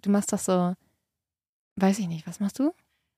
du machst, das so, weiß ich nicht, was machst du?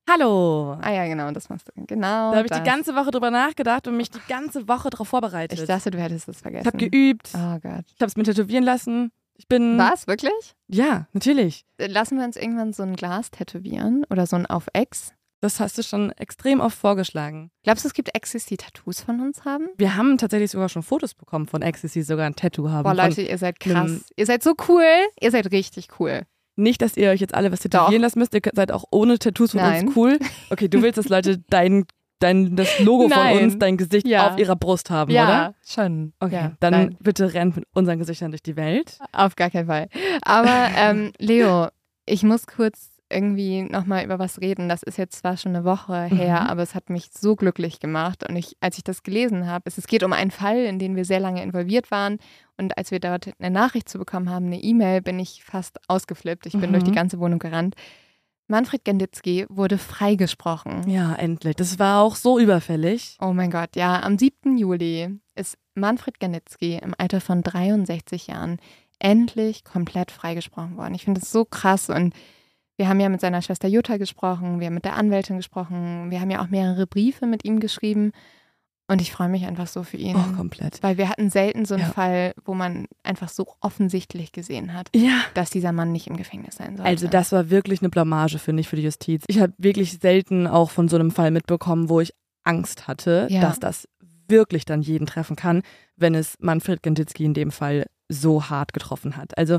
Hallo. Ah ja, genau, das machst du. Genau. Da habe ich die ganze Woche drüber nachgedacht und mich die ganze Woche darauf vorbereitet. Ich dachte, du hättest es vergessen. Ich habe geübt. Oh Gott. Ich habe es mir tätowieren lassen. Ich bin. Was, wirklich? Ja, natürlich. Lassen wir uns irgendwann so ein Glas tätowieren oder so ein auf Ex? Das hast du schon extrem oft vorgeschlagen. Glaubst du, es gibt Exes, die Tattoos von uns haben? Wir haben tatsächlich sogar schon Fotos bekommen von Exes, die sogar ein Tattoo haben. Boah, Leute, ihr seid krass. Ihr seid so cool. Ihr seid richtig cool. Nicht, dass ihr euch jetzt alle was tätowieren lassen müsst. Ihr seid auch ohne Tattoos von Nein. uns cool. Okay, du willst, dass Leute dein, dein, das Logo Nein. von uns, dein Gesicht Ja. auf ihrer Brust haben, oder? schon. Okay, Ja, dann nein. bitte rennt mit unseren Gesichtern durch die Welt. Auf gar keinen Fall. Aber ähm, Leo, ich muss kurz irgendwie nochmal über was reden. Das ist jetzt zwar schon eine Woche her, Mhm. aber es hat mich so glücklich gemacht. Und ich, als ich das gelesen habe, es, es geht um einen Fall, in den wir sehr lange involviert waren. Und als wir dort eine Nachricht zu bekommen haben, eine E-Mail, bin ich fast ausgeflippt. Ich bin Mhm. durch die ganze Wohnung gerannt. Manfred Genditzki wurde freigesprochen. Ja, endlich. Das war auch so überfällig. Oh mein Gott, ja. Am 7. Juli ist Manfred Gennitzki im Alter von 63 Jahren endlich komplett freigesprochen worden. Ich finde das so krass und wir haben ja mit seiner Schwester Jutta gesprochen, wir haben mit der Anwältin gesprochen, wir haben ja auch mehrere Briefe mit ihm geschrieben und ich freue mich einfach so für ihn. Oh, komplett. Weil wir hatten selten so einen Ja. Fall, wo man einfach so offensichtlich gesehen hat, Ja. dass dieser Mann nicht im Gefängnis sein sollte. Also das war wirklich eine Blamage, finde ich, für die Justiz. Ich habe wirklich selten auch von so einem Fall mitbekommen, wo ich Angst hatte, Ja. dass das wirklich dann jeden treffen kann, wenn es Manfred Genditzki in dem Fall so hart getroffen hat. Also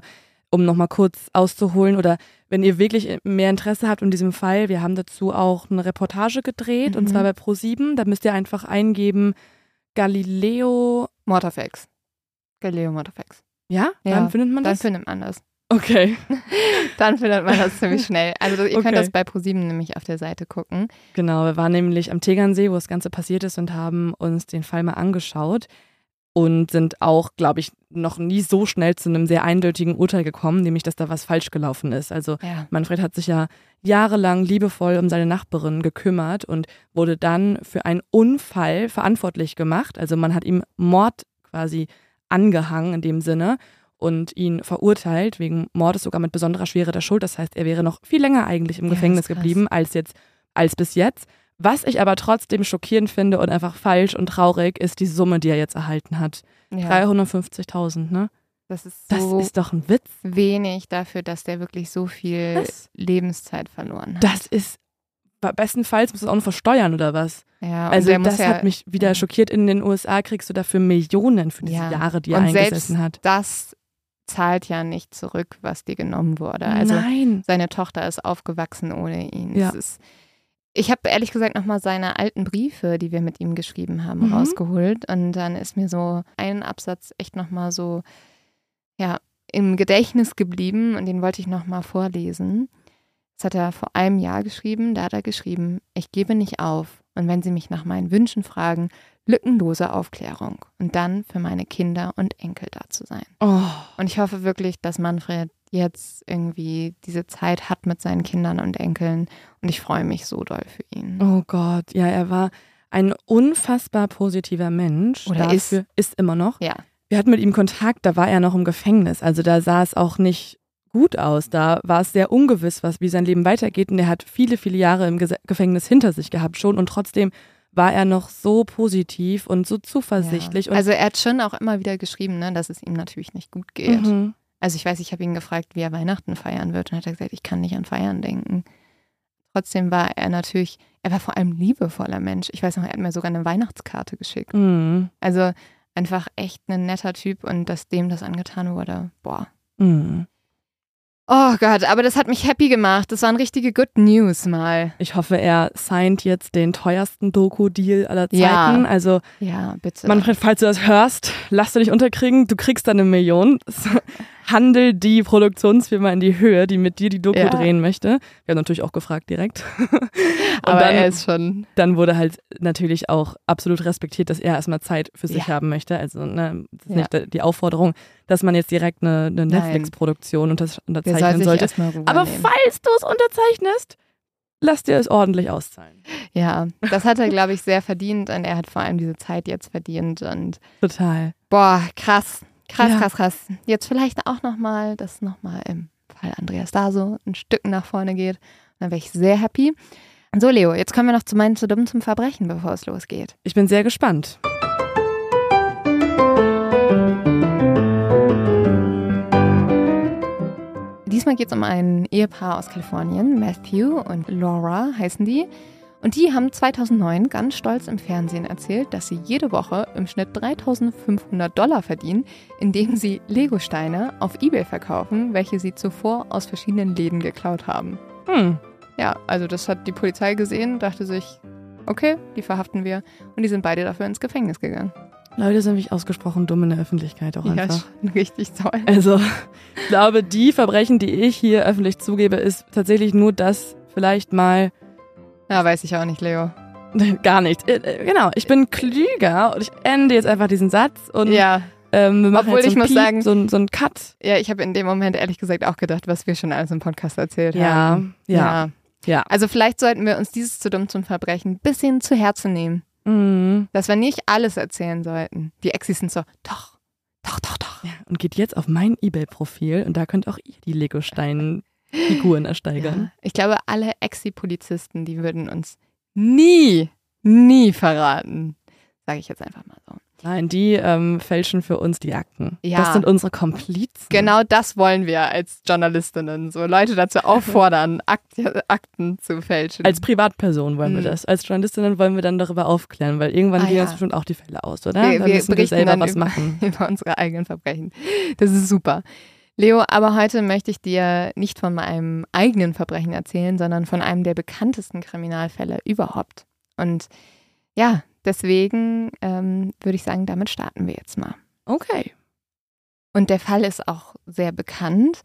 um nochmal kurz auszuholen oder wenn ihr wirklich mehr Interesse habt in diesem Fall, wir haben dazu auch eine Reportage gedreht und Mhm. zwar bei Pro7, da müsst ihr einfach eingeben Galileo, Mortafex. Galileo Mortafex. ja, Ja, dann findet man Dann das. findet man das. Okay. Dann findet man das ziemlich schnell. Also ihr Okay. könnt das bei ProSieben nämlich auf der Seite gucken. Genau, wir waren nämlich am Tegernsee, wo das Ganze passiert ist und haben uns den Fall mal angeschaut und sind auch, glaube ich, noch nie so schnell zu einem sehr eindeutigen Urteil gekommen, nämlich, dass da was falsch gelaufen ist. Also Ja. Manfred hat sich ja jahrelang liebevoll um seine Nachbarin gekümmert und wurde dann für einen Unfall verantwortlich gemacht. Also man hat ihm Mord quasi angehangen in dem Sinne und ihn verurteilt wegen Mordes sogar mit besonderer Schwere der Schuld. Das heißt, er wäre noch viel länger eigentlich im Ja, Gefängnis geblieben als jetzt als bis jetzt. Was ich aber trotzdem schockierend finde und einfach falsch und traurig, ist die Summe, die er jetzt erhalten hat. ja. 350.000, ne? Das ist Das so ist doch ein Witz. wenig dafür, dass der wirklich so viel Was? Lebenszeit verloren hat. Das ist, bestenfalls muss es auch noch versteuern oder was? ja, Also das ja, hat mich wieder ja. schockiert. In den USA kriegst du dafür Millionen für diese Ja. Jahre, die er Und eingesessen selbst hat. Das zahlt ja nicht zurück, was dir genommen wurde. Also Nein. seine Tochter ist aufgewachsen ohne ihn. Ja. Es ist, ich habe ehrlich gesagt nochmal seine alten Briefe, die wir mit ihm geschrieben haben, Mhm. rausgeholt. Und dann ist mir so ein Absatz echt nochmal so, ja, im Gedächtnis geblieben und den wollte ich nochmal vorlesen. Das hat er vor einem Jahr geschrieben. Da hat er geschrieben, ich gebe nicht auf. Und wenn Sie mich nach meinen Wünschen fragen, lückenlose Aufklärung. Und dann für meine Kinder und Enkel da zu sein. Oh, Und ich hoffe wirklich, dass Manfred jetzt irgendwie diese Zeit hat mit seinen Kindern und Enkeln. Und ich freue mich so doll für ihn. oh Gott. Ja, er war ein unfassbar positiver Mensch. Oder Dafür, ist immer noch. Ja. Wir hatten mit ihm Kontakt, da war er noch im Gefängnis. Also da sah es auch nicht gut aus. Da war es sehr ungewiss, was, wie sein Leben weitergeht. Und er hat viele, viele Jahre im Gefängnis hinter sich gehabt schon. Und trotzdem war er noch so positiv und so zuversichtlich. Ja. Also er hat schon auch immer wieder geschrieben, ne, dass es ihm natürlich nicht gut geht. Mhm. Also ich weiß, ich habe ihn gefragt, wie er Weihnachten feiern wird. Und hat er gesagt, ich kann nicht an Feiern denken. Trotzdem war er natürlich, er war vor allem liebevoller Mensch. Ich weiß noch, er hat mir sogar eine Weihnachtskarte geschickt. Mhm. Also einfach echt ein netter Typ und dass dem das angetan wurde, boah. Mhm. Oh Gott, aber das hat mich happy gemacht. Das waren richtige Good News mal. Ich hoffe, er signed jetzt den teuersten Doku-Deal aller Zeiten. Ja. Also, Ja, bitte. Manfred, falls du das hörst, lass du dich unterkriegen. Du kriegst dann eine Million. Handel die Produktionsfirma in die Höhe, die mit dir die Doku Ja. drehen möchte. Wir haben natürlich auch gefragt direkt. Und aber dann, er ist schon. dann wurde halt natürlich auch absolut respektiert, dass er erstmal Zeit für sich Ja. haben möchte. Also, ne, das ist Ja. nicht die Aufforderung, dass man jetzt direkt eine, eine. Netflix-Produktion unter, soll unterzeichnen sich sollte. Aber nehmen. falls du es unterzeichnest, lass dir es ordentlich auszahlen. Ja, das hat er, glaube ich, sehr verdient und er hat vor allem diese Zeit jetzt verdient und Total. boah, krass. Krass, Ja. krass, krass. Jetzt vielleicht auch nochmal, dass nochmal im Fall Andreas da so ein Stück nach vorne geht. Dann wäre ich sehr happy. So, Leo, jetzt kommen wir noch zu meinen zu dumm zum Verbrechen, bevor es losgeht. Ich bin sehr gespannt. Diesmal geht es um ein Ehepaar aus Kalifornien, Matthew und Laura heißen die. Und die haben 2009 ganz stolz im Fernsehen erzählt, dass sie jede Woche im Schnitt 3500 Dollar verdienen, indem sie Legosteine auf Ebay verkaufen, welche sie zuvor aus verschiedenen Läden geklaut haben. Hm. Ja, also das hat die Polizei gesehen, dachte sich, okay, die verhaften wir. Und die sind beide dafür ins Gefängnis gegangen. Leute sind wirklich ausgesprochen dumm in der Öffentlichkeit auch einfach. schon richtig toll. Also, ich glaube, die Verbrechen, die ich hier öffentlich zugebe, ist tatsächlich nur das vielleicht mal Ja, weiß ich auch nicht, Leo. gar nicht. Äh, äh, Genau, ich bin klüger und ich ende jetzt einfach diesen Satz und Ja, ähm, wir machen Obwohl jetzt so ich muss Piep, sagen- so, ein- so einen Cut. ja, ich habe in dem Moment ehrlich gesagt auch gedacht, was wir schon alles im Podcast erzählt Ja, haben. ja, ja. Also vielleicht sollten wir uns dieses zu dumm zum Verbrechen ein bisschen zu Herzen nehmen. Mhm. Dass wir nicht alles erzählen sollten. Die Exis sind so, doch, doch, doch, doch. ja. Und geht jetzt auf mein Ebay-Profil und da könnt auch ihr die Lego-Stein-Figuren ersteigern. Ja. Ich glaube, alle Exi-Polizisten, die würden uns nie, nie verraten. Sage ich jetzt einfach mal so. Nein, die ähm, fälschen für uns die Akten. Ja. Das sind unsere Komplizen. Genau das wollen wir als Journalistinnen. So Leute dazu auffordern, Akt, Akten zu fälschen. Als Privatperson wollen wir Mhm. das. Als Journalistinnen wollen wir dann darüber aufklären, weil irgendwann Ah, gehen ja. uns bestimmt auch die Fälle aus, oder? Wir- dann wir müssen wir selber dann was über- machen. über unsere eigenen Verbrechen. Das ist super. Leo, aber heute möchte ich dir nicht von meinem eigenen Verbrechen erzählen, sondern von einem der bekanntesten Kriminalfälle überhaupt. Und ja, deswegen ähm, würde ich sagen, damit starten wir jetzt mal. Okay. Und der Fall ist auch sehr bekannt.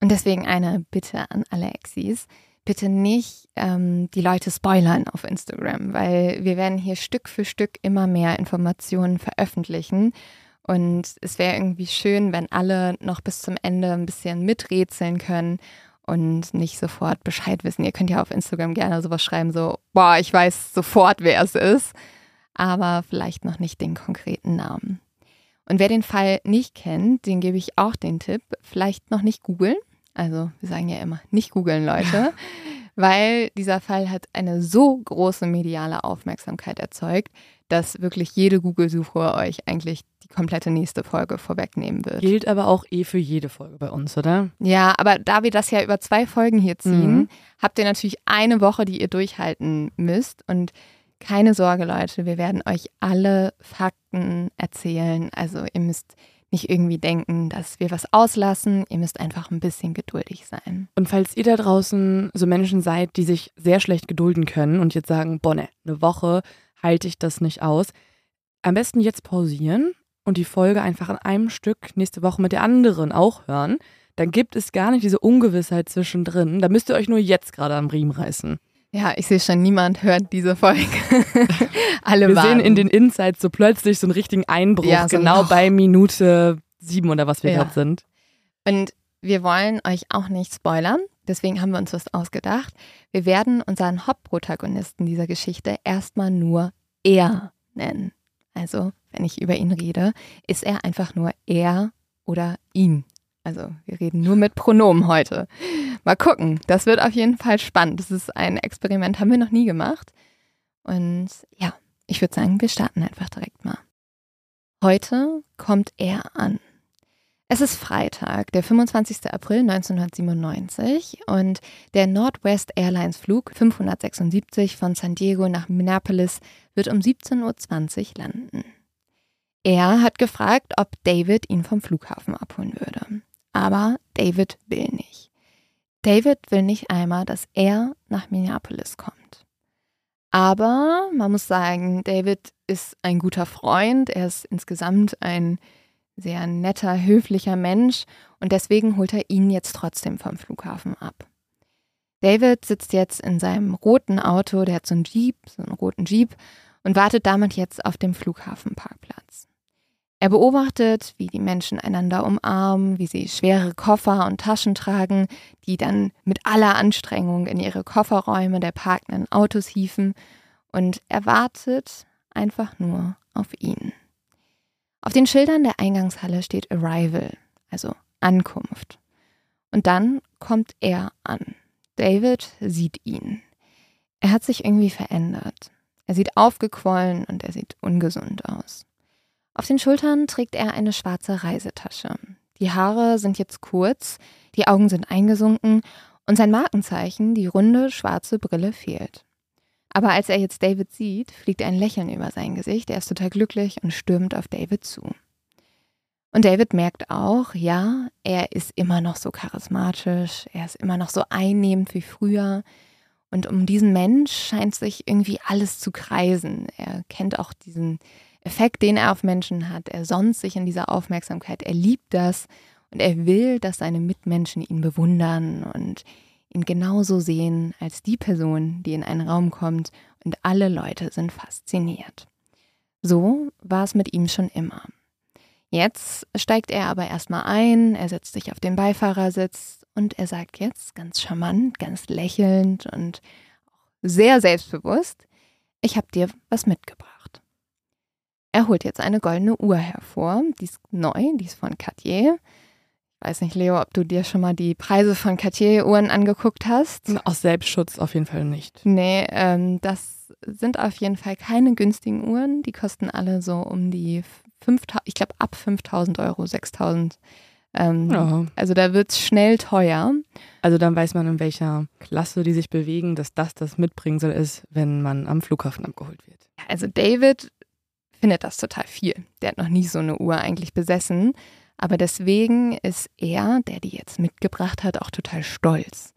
Und deswegen eine Bitte an alle Exis. Bitte nicht ähm, die Leute spoilern auf Instagram, weil wir werden hier Stück für Stück immer mehr Informationen veröffentlichen. Und es wäre irgendwie schön, wenn alle noch bis zum Ende ein bisschen miträtseln können und nicht sofort Bescheid wissen. Ihr könnt ja auf Instagram gerne sowas schreiben, so, boah, ich weiß sofort, wer es ist, aber vielleicht noch nicht den konkreten Namen. Und wer den Fall nicht kennt, den gebe ich auch den Tipp, vielleicht noch nicht googeln. Also wir sagen ja immer, nicht googeln, Leute, weil dieser Fall hat eine so große mediale Aufmerksamkeit erzeugt, dass wirklich jede Google-Suche euch eigentlich die komplette nächste Folge vorwegnehmen wird. Gilt aber auch eh für jede Folge bei uns, oder? Ja, aber da wir das ja über zwei Folgen hier ziehen, Mhm. habt ihr natürlich eine Woche, die ihr durchhalten müsst. Und keine Sorge, Leute, wir werden euch alle Fakten erzählen. Also ihr müsst nicht irgendwie denken, dass wir was auslassen. Ihr müsst einfach ein bisschen geduldig sein. Und falls ihr da draußen so Menschen seid, die sich sehr schlecht gedulden können und jetzt sagen, boah, ne, eine Woche halte ich das nicht aus, am besten jetzt pausieren und die Folge einfach in einem Stück nächste Woche mit der anderen auch hören. Dann gibt es gar nicht diese Ungewissheit zwischendrin. Da müsst ihr euch nur jetzt gerade am Riemen reißen. Ja, ich sehe schon, niemand hört diese Folge. alle Wir sehen warten. in den Insights so plötzlich so einen richtigen Einbruch, Ja, so genau noch. bei Minute sieben oder was wir Ja. gerade sind. Und wir wollen euch auch nicht spoilern, deswegen haben wir uns was ausgedacht. Wir werden unseren Hauptprotagonisten dieser Geschichte erstmal nur er nennen. Also, wenn ich über ihn rede, ist er einfach nur er oder ihn. Also, wir reden nur mit Pronomen heute. Mal gucken, das wird auf jeden Fall spannend. Das ist ein Experiment, haben wir noch nie gemacht. Und ja, ich würde sagen, wir starten einfach direkt mal. Heute kommt er an. Es ist Freitag, der 25. April 1997 und der Northwest Airlines Flug 576 von San Diego nach Minneapolis wird um 17.20 Uhr landen. Er hat gefragt, ob David ihn vom Flughafen abholen würde. Aber David will nicht. David will nicht einmal, dass er nach Minneapolis kommt. Aber man muss sagen, David ist ein guter Freund. Er ist insgesamt ein sehr netter, höflicher Mensch und deswegen holt er ihn jetzt trotzdem vom Flughafen ab. David sitzt jetzt in seinem roten Auto, der hat so einen Jeep, so einen roten Jeep und wartet damit jetzt auf dem Flughafenparkplatz. Er beobachtet, wie die Menschen einander umarmen, wie sie schwere Koffer und Taschen tragen, die dann mit aller Anstrengung in ihre Kofferräume der parkenden Autos hieven und er wartet einfach nur auf ihn. Auf den Schildern der Eingangshalle steht Arrival, also Ankunft. Und dann kommt er an. David sieht ihn. Er hat sich irgendwie verändert. Er sieht aufgequollen und er sieht ungesund aus. Auf den Schultern trägt er eine schwarze Reisetasche. Die Haare sind jetzt kurz, die Augen sind eingesunken und sein Markenzeichen, die runde schwarze Brille, fehlt. Aber als er jetzt David sieht, fliegt ein Lächeln über sein Gesicht. Er ist total glücklich und stürmt auf David zu. Und David merkt auch, ja, er ist immer noch so charismatisch, er ist immer noch so einnehmend wie früher. Und um diesen Mensch scheint sich irgendwie alles zu kreisen. Er kennt auch diesen Effekt, den er auf Menschen hat. Er sonnt sich in dieser Aufmerksamkeit. Er liebt das und er will, dass seine Mitmenschen ihn bewundern und ihn genauso sehen als die Person, die in einen Raum kommt und alle Leute sind fasziniert. So war es mit ihm schon immer. Jetzt steigt er aber erstmal ein, er setzt sich auf den Beifahrersitz und er sagt jetzt ganz charmant, ganz lächelnd und sehr selbstbewusst, ich habe dir was mitgebracht. Er holt jetzt eine goldene Uhr hervor, die ist neu, die ist von Cartier. Ich weiß nicht, Leo, ob du dir schon mal die Preise von Cartier-Uhren angeguckt hast. Aus Selbstschutz auf jeden Fall nicht. Nee, ähm, das sind auf jeden Fall keine günstigen Uhren. Die kosten alle so um die 5000, ich glaube ab 5000 Euro, 6000. Ähm, ja. Also da wird es schnell teuer. Also dann weiß man, in welcher Klasse die sich bewegen, dass das das Mitbringsel ist, wenn man am Flughafen abgeholt wird. Also David findet das total viel. Der hat noch nie so eine Uhr eigentlich besessen. Aber deswegen ist er, der die jetzt mitgebracht hat, auch total stolz.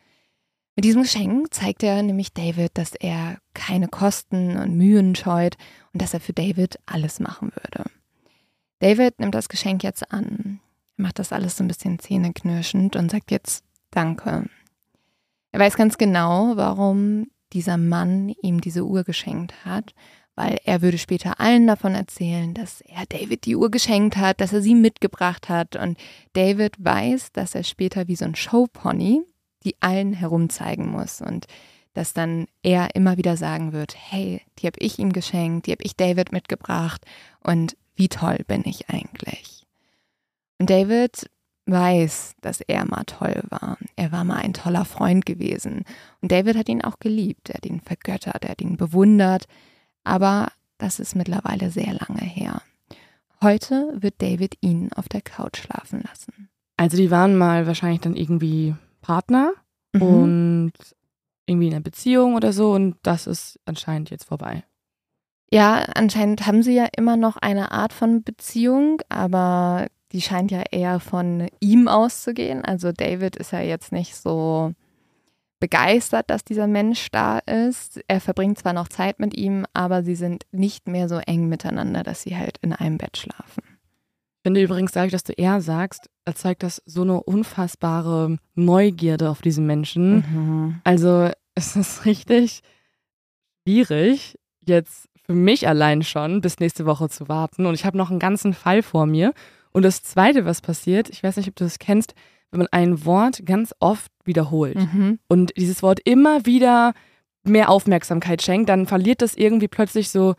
Mit diesem Geschenk zeigt er nämlich David, dass er keine Kosten und Mühen scheut und dass er für David alles machen würde. David nimmt das Geschenk jetzt an, macht das alles so ein bisschen zähneknirschend und sagt jetzt Danke. Er weiß ganz genau, warum dieser Mann ihm diese Uhr geschenkt hat, weil er würde später allen davon erzählen, dass er David die Uhr geschenkt hat, dass er sie mitgebracht hat und David weiß, dass er später wie so ein Showpony die allen herumzeigen muss und dass dann er immer wieder sagen wird, hey, die habe ich ihm geschenkt, die habe ich David mitgebracht und wie toll bin ich eigentlich? Und David weiß, dass er mal toll war. Er war mal ein toller Freund gewesen. Und David hat ihn auch geliebt. Er hat ihn vergöttert, er hat ihn bewundert. Aber das ist mittlerweile sehr lange her. Heute wird David ihn auf der Couch schlafen lassen. Also die waren mal wahrscheinlich dann irgendwie Partner mhm. und irgendwie in einer Beziehung oder so und das ist anscheinend jetzt vorbei. Ja, anscheinend haben sie ja immer noch eine Art von Beziehung, aber die scheint ja eher von ihm auszugehen. Also David ist ja jetzt nicht so begeistert, dass dieser Mensch da ist. Er verbringt zwar noch Zeit mit ihm, aber sie sind nicht mehr so eng miteinander, dass sie halt in einem Bett schlafen. Ich finde übrigens, ich, dass du er sagst, erzeugt das so eine unfassbare Neugierde auf diesen Menschen. Mhm. Also es ist richtig schwierig, jetzt für mich allein schon bis nächste Woche zu warten. Und ich habe noch einen ganzen Fall vor mir. Und das Zweite, was passiert, ich weiß nicht, ob du das kennst, wenn man ein Wort ganz oft wiederholt mhm. und dieses Wort immer wieder mehr Aufmerksamkeit schenkt, dann verliert das irgendwie plötzlich so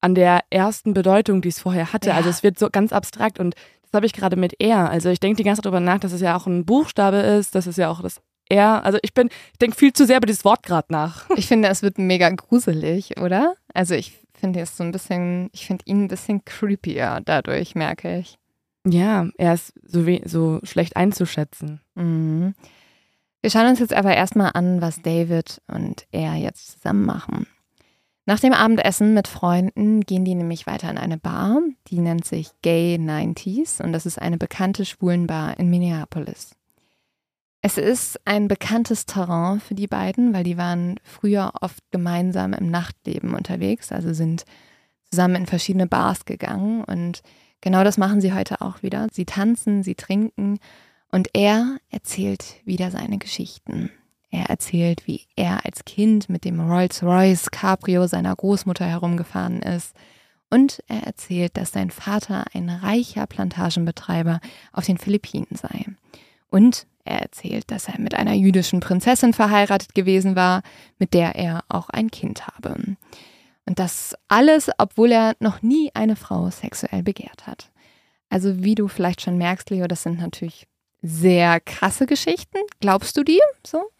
an der ersten Bedeutung, die es vorher hatte. Ja. Also es wird so ganz abstrakt und das habe ich gerade mit er. Also ich denke die ganze Zeit darüber nach, dass es ja auch ein Buchstabe ist, dass es ja auch das er, also ich bin, ich denke viel zu sehr über dieses Wort gerade nach. Ich finde, es wird mega gruselig, oder? Also ich finde es so ein bisschen, ich finde ihn ein bisschen creepier dadurch, merke ich. Ja, er ist so, so schlecht einzuschätzen. Mhm. Wir schauen uns jetzt aber erstmal an, was David und er jetzt zusammen machen. Nach dem Abendessen mit Freunden gehen die nämlich weiter in eine Bar, die nennt sich Gay 90s und das ist eine bekannte Schwulenbar in Minneapolis. Es ist ein bekanntes Terrain für die beiden, weil die waren früher oft gemeinsam im Nachtleben unterwegs, also sind zusammen in verschiedene Bars gegangen und genau das machen sie heute auch wieder. Sie tanzen, sie trinken und er erzählt wieder seine Geschichten. Er erzählt, wie er als Kind mit dem Rolls-Royce Cabrio seiner Großmutter herumgefahren ist. Und er erzählt, dass sein Vater ein reicher Plantagenbetreiber auf den Philippinen sei. Und er erzählt, dass er mit einer jüdischen Prinzessin verheiratet gewesen war, mit der er auch ein Kind habe. Und das alles, obwohl er noch nie eine Frau sexuell begehrt hat. Also wie du vielleicht schon merkst, Leo, das sind natürlich sehr krasse Geschichten. Glaubst du die so?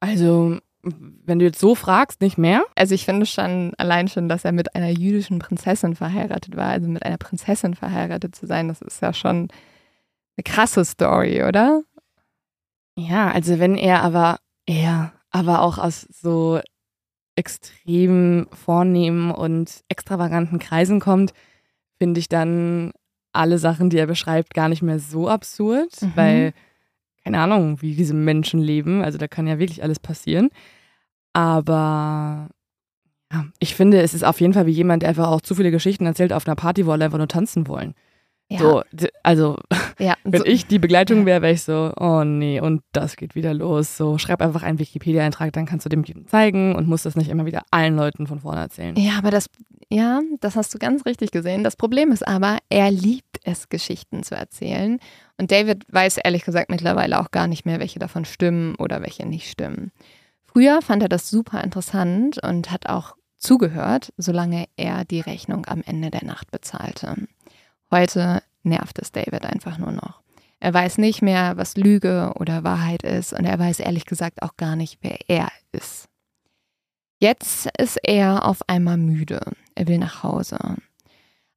Also, wenn du jetzt so fragst, nicht mehr? Also ich finde schon allein schon, dass er mit einer jüdischen Prinzessin verheiratet war, also mit einer Prinzessin verheiratet zu sein, das ist ja schon eine krasse Story, oder? Ja, also wenn er aber, er, aber auch aus so extrem vornehmen und extravaganten Kreisen kommt, finde ich dann alle Sachen, die er beschreibt, gar nicht mehr so absurd, mhm. weil, keine Ahnung, wie diese Menschen leben. Also da kann ja wirklich alles passieren. Aber ja, ich finde, es ist auf jeden Fall wie jemand, der einfach auch zu viele Geschichten erzählt auf einer Party, wo alle einfach nur tanzen wollen. Ja. So, also, ja, wenn so. ich die Begleitung wäre, wäre ich so, oh nee, und das geht wieder los. So, schreib einfach einen Wikipedia-Eintrag, dann kannst du dem zeigen und musst das nicht immer wieder allen Leuten von vorne erzählen. Ja, aber das, ja, das hast du ganz richtig gesehen. Das Problem ist aber, er liebt es, Geschichten zu erzählen. Und David weiß ehrlich gesagt mittlerweile auch gar nicht mehr, welche davon stimmen oder welche nicht stimmen. Früher fand er das super interessant und hat auch zugehört, solange er die Rechnung am Ende der Nacht bezahlte. Heute nervt es David einfach nur noch. Er weiß nicht mehr, was Lüge oder Wahrheit ist und er weiß ehrlich gesagt auch gar nicht, wer er ist. Jetzt ist er auf einmal müde. Er will nach Hause.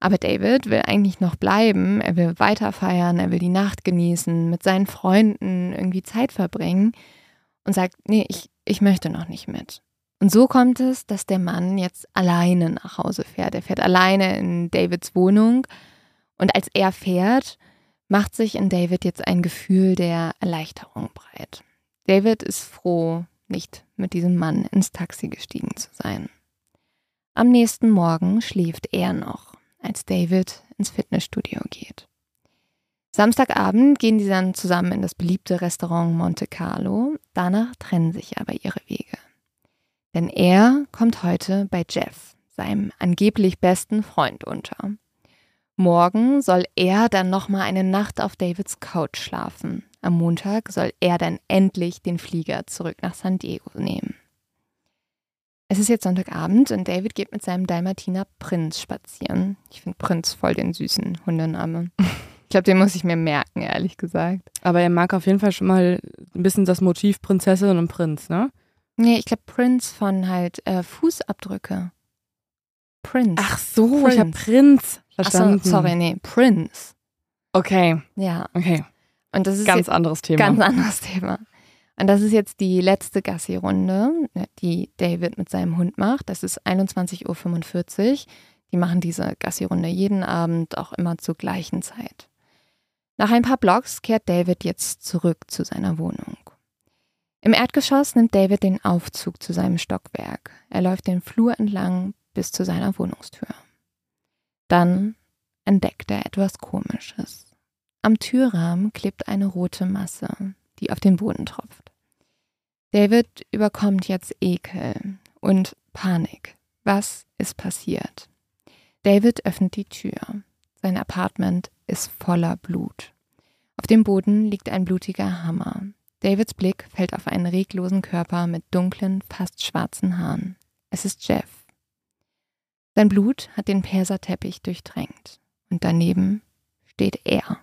Aber David will eigentlich noch bleiben. Er will weiter feiern, er will die Nacht genießen, mit seinen Freunden irgendwie Zeit verbringen und sagt, nee, ich, ich möchte noch nicht mit. Und so kommt es, dass der Mann jetzt alleine nach Hause fährt. Er fährt alleine in Davids Wohnung und als er fährt, macht sich in David jetzt ein Gefühl der Erleichterung breit. David ist froh, nicht mit diesem Mann ins Taxi gestiegen zu sein. Am nächsten Morgen schläft er noch, als David ins Fitnessstudio geht. Samstagabend gehen sie dann zusammen in das beliebte Restaurant Monte Carlo. Danach trennen sich aber ihre Wege. Denn er kommt heute bei Jeff, seinem angeblich besten Freund, unter. Morgen soll er dann nochmal eine Nacht auf Davids Couch schlafen. Am Montag soll er dann endlich den Flieger zurück nach San Diego nehmen. Es ist jetzt Sonntagabend und David geht mit seinem Dalmatiner Prinz spazieren. Ich finde Prinz voll den süßen Hundename. Ich glaube, den muss ich mir merken, ehrlich gesagt. Aber er mag auf jeden Fall schon mal ein bisschen das Motiv Prinzessin und Prinz, ne? Nee, ich glaube Prinz von halt äh, Fußabdrücke. Prince. Ach so, Prince. ich habe Prinz verstanden. Ach so, sorry, nee, Prince. Okay. Ja. Okay. Und das ist ganz anderes Thema. Ganz anderes Thema. Und das ist jetzt die letzte Gassi-Runde, die David mit seinem Hund macht. Das ist 21.45 Uhr. Die machen diese Gassi-Runde jeden Abend, auch immer zur gleichen Zeit. Nach ein paar Blocks kehrt David jetzt zurück zu seiner Wohnung. Im Erdgeschoss nimmt David den Aufzug zu seinem Stockwerk. Er läuft den Flur entlang bis zu seiner Wohnungstür. Dann entdeckt er etwas Komisches. Am Türrahmen klebt eine rote Masse, die auf den Boden tropft. David überkommt jetzt Ekel und Panik. Was ist passiert? David öffnet die Tür. Sein Apartment ist voller Blut. Auf dem Boden liegt ein blutiger Hammer. Davids Blick fällt auf einen reglosen Körper mit dunklen, fast schwarzen Haaren. Es ist Jeff. Sein Blut hat den Perserteppich durchtränkt. Und daneben steht er.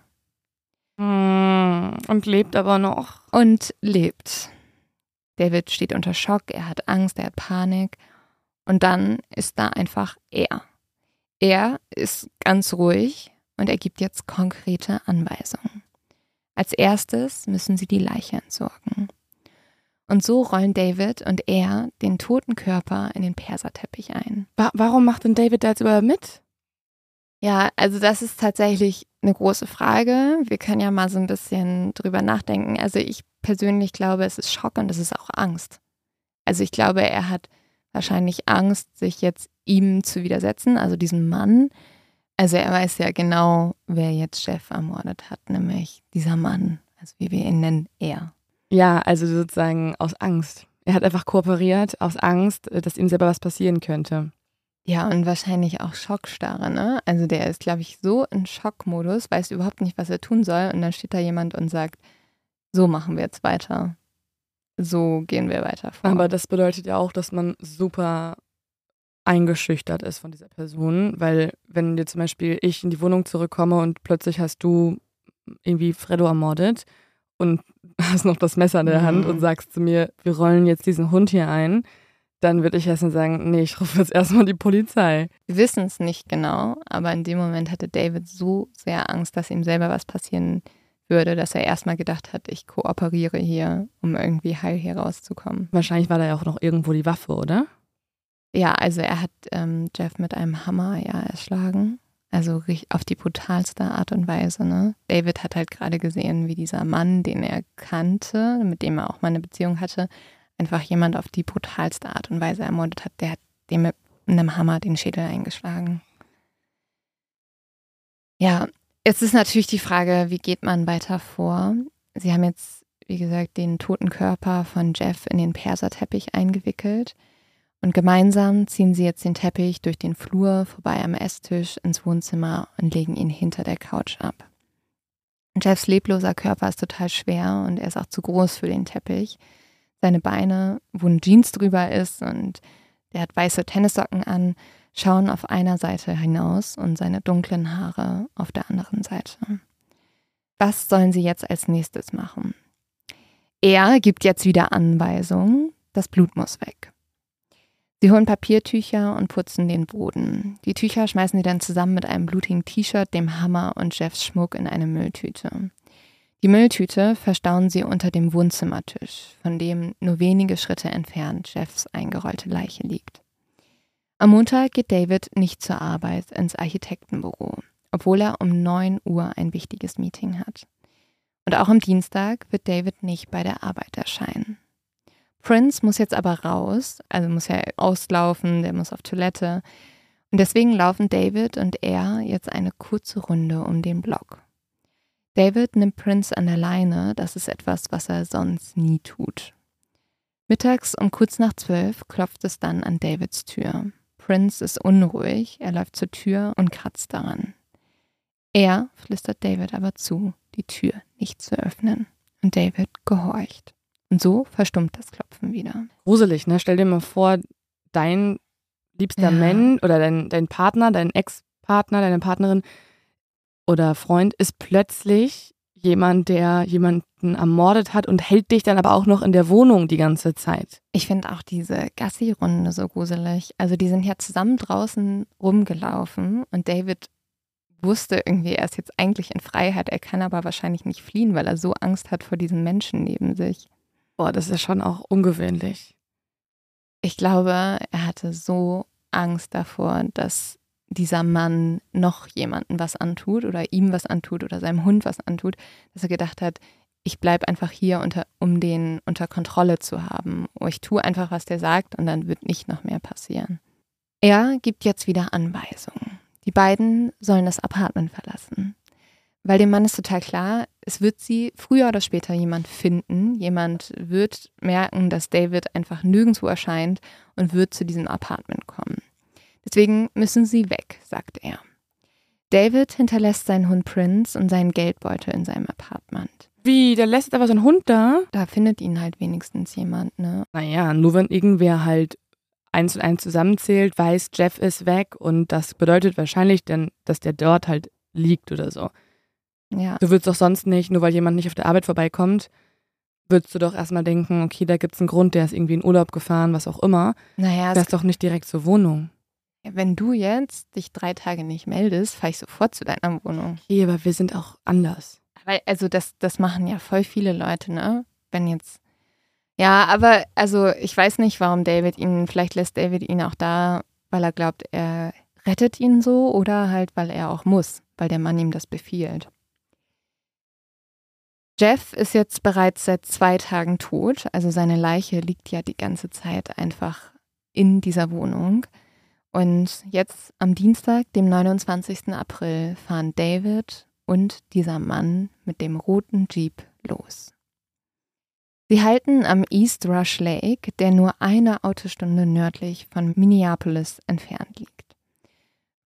Hm, und lebt aber noch. Und lebt. David steht unter Schock, er hat Angst, er hat Panik. Und dann ist da einfach er. Er ist ganz ruhig und er gibt jetzt konkrete Anweisungen. Als erstes müssen sie die Leiche entsorgen. Und so rollen David und er den toten Körper in den Perserteppich ein. Warum macht denn David da jetzt überhaupt mit? Ja, also das ist tatsächlich eine große Frage. Wir können ja mal so ein bisschen drüber nachdenken. Also ich persönlich glaube, es ist Schock und es ist auch Angst. Also ich glaube, er hat wahrscheinlich Angst, sich jetzt ihm zu widersetzen, also diesem Mann. Also er weiß ja genau, wer jetzt Chef ermordet hat, nämlich dieser Mann, also wie wir ihn nennen, er. Ja, also sozusagen aus Angst. Er hat einfach kooperiert aus Angst, äh, dass ihm selber was passieren könnte. Ja, und wahrscheinlich auch Schockstarre, ne? Also der ist, glaube ich, so in Schockmodus, weiß überhaupt nicht, was er tun soll. Und dann steht da jemand und sagt, so machen wir jetzt weiter. So gehen wir weiter vor. Aber das bedeutet ja auch, dass man super eingeschüchtert ist von dieser Person, weil wenn dir zum Beispiel ich in die Wohnung zurückkomme und plötzlich hast du irgendwie Freddo ermordet und hast noch das Messer in der Hand Mhm. und sagst zu mir, wir rollen jetzt diesen Hund hier ein, dann würde ich erstmal sagen, nee, ich rufe jetzt erstmal die Polizei. Wir wissen es nicht genau, aber in dem Moment hatte David so sehr Angst, dass ihm selber was passieren würde, dass er erstmal gedacht hat, ich kooperiere hier, um irgendwie heil hier rauszukommen. Wahrscheinlich war da ja auch noch irgendwo die Waffe, oder? Ja, also er hat ähm, Jeff mit einem Hammer ja erschlagen. Also auf die brutalste Art und Weise. Ne? David hat halt gerade gesehen, wie dieser Mann, den er kannte, mit dem er auch mal eine Beziehung hatte, einfach jemand auf die brutalste Art und Weise ermordet hat. Der hat dem mit einem Hammer den Schädel eingeschlagen. Ja, jetzt ist natürlich die Frage, wie geht man weiter vor? Sie haben jetzt, wie gesagt, den toten Körper von Jeff in den Perserteppich eingewickelt. Und gemeinsam ziehen sie jetzt den Teppich durch den Flur vorbei am Esstisch ins Wohnzimmer und legen ihn hinter der Couch ab. Jeffs lebloser Körper ist total schwer und er ist auch zu groß für den Teppich. Seine Beine, wo ein Jeans drüber ist und der hat weiße Tennissocken an, schauen auf einer Seite hinaus und seine dunklen Haare auf der anderen Seite. Was sollen sie jetzt als nächstes machen? Er gibt jetzt wieder Anweisungen, das Blut muss weg. Sie holen Papiertücher und putzen den Boden. Die Tücher schmeißen sie dann zusammen mit einem blutigen T-Shirt, dem Hammer und Jeffs Schmuck in eine Mülltüte. Die Mülltüte verstauen sie unter dem Wohnzimmertisch, von dem nur wenige Schritte entfernt Jeffs eingerollte Leiche liegt. Am Montag geht David nicht zur Arbeit ins Architektenbüro, obwohl er um 9 Uhr ein wichtiges Meeting hat. Und auch am Dienstag wird David nicht bei der Arbeit erscheinen. Prince muss jetzt aber raus, also muss ja auslaufen, der muss auf Toilette. Und deswegen laufen David und er jetzt eine kurze Runde um den Block. David nimmt Prince an der Leine, das ist etwas, was er sonst nie tut. Mittags um kurz nach zwölf klopft es dann an Davids Tür. Prince ist unruhig, er läuft zur Tür und kratzt daran. Er flüstert David aber zu, die Tür nicht zu öffnen. Und David gehorcht. Und so verstummt das Klopfen wieder. Gruselig, ne? Stell dir mal vor, dein liebster Ja. Mensch oder dein, dein Partner, dein Ex-Partner, deine Partnerin oder Freund ist plötzlich jemand, der jemanden ermordet hat und hält dich dann aber auch noch in der Wohnung die ganze Zeit. Ich finde auch diese Gassi-Runde so gruselig. Also die sind ja zusammen draußen rumgelaufen und David wusste irgendwie, er ist jetzt eigentlich in Freiheit. Er kann aber wahrscheinlich nicht fliehen, weil er so Angst hat vor diesen Menschen neben sich. Boah, das ist schon auch ungewöhnlich. Ich glaube, er hatte so Angst davor, dass dieser Mann noch jemanden was antut oder ihm was antut oder seinem Hund was antut, dass er gedacht hat, ich bleibe einfach hier, unter, um den unter Kontrolle zu haben. Oh, Ich tue einfach, was der sagt und dann wird nicht noch mehr passieren. Er gibt jetzt wieder Anweisungen. Die beiden sollen das Apartment verlassen. Weil dem Mann ist total klar, es wird sie früher oder später jemand finden. Jemand wird merken, dass David einfach nirgendwo erscheint und wird zu diesem Apartment kommen. Deswegen müssen sie weg, sagt er. David hinterlässt seinen Hund Prince und seinen Geldbeutel in seinem Apartment. Wie, der lässt aber so einen Hund da? Da findet ihn halt wenigstens jemand, ne? Naja, nur wenn irgendwer halt eins und eins zusammenzählt, weiß, Jeff ist weg und das bedeutet wahrscheinlich dann, dass der dort halt liegt oder so. Ja. Du würdest doch sonst nicht, nur weil jemand nicht auf der Arbeit vorbeikommt, würdest du doch erstmal denken, okay, da gibt's einen Grund, der ist irgendwie in Urlaub gefahren, was auch immer. Naja, Wär's doch nicht direkt zur Wohnung. wenn du jetzt dich drei Tage nicht meldest, fahre ich sofort zu deiner Wohnung. Okay, aber wir sind auch anders. Weil, also das, das machen ja voll viele Leute, ne? Wenn jetzt. Ja, aber also ich weiß nicht, warum David ihn, vielleicht lässt David ihn auch da, weil er glaubt, er rettet ihn so oder halt, weil er auch muss, weil der Mann ihm das befiehlt. Jeff ist jetzt bereits seit zwei Tagen tot, also seine Leiche liegt ja die ganze Zeit einfach in dieser Wohnung. Und jetzt am Dienstag, dem 29. April, fahren David und dieser Mann mit dem roten Jeep los. Sie halten am East Rush Lake, der nur eine Autostunde nördlich von Minneapolis entfernt liegt.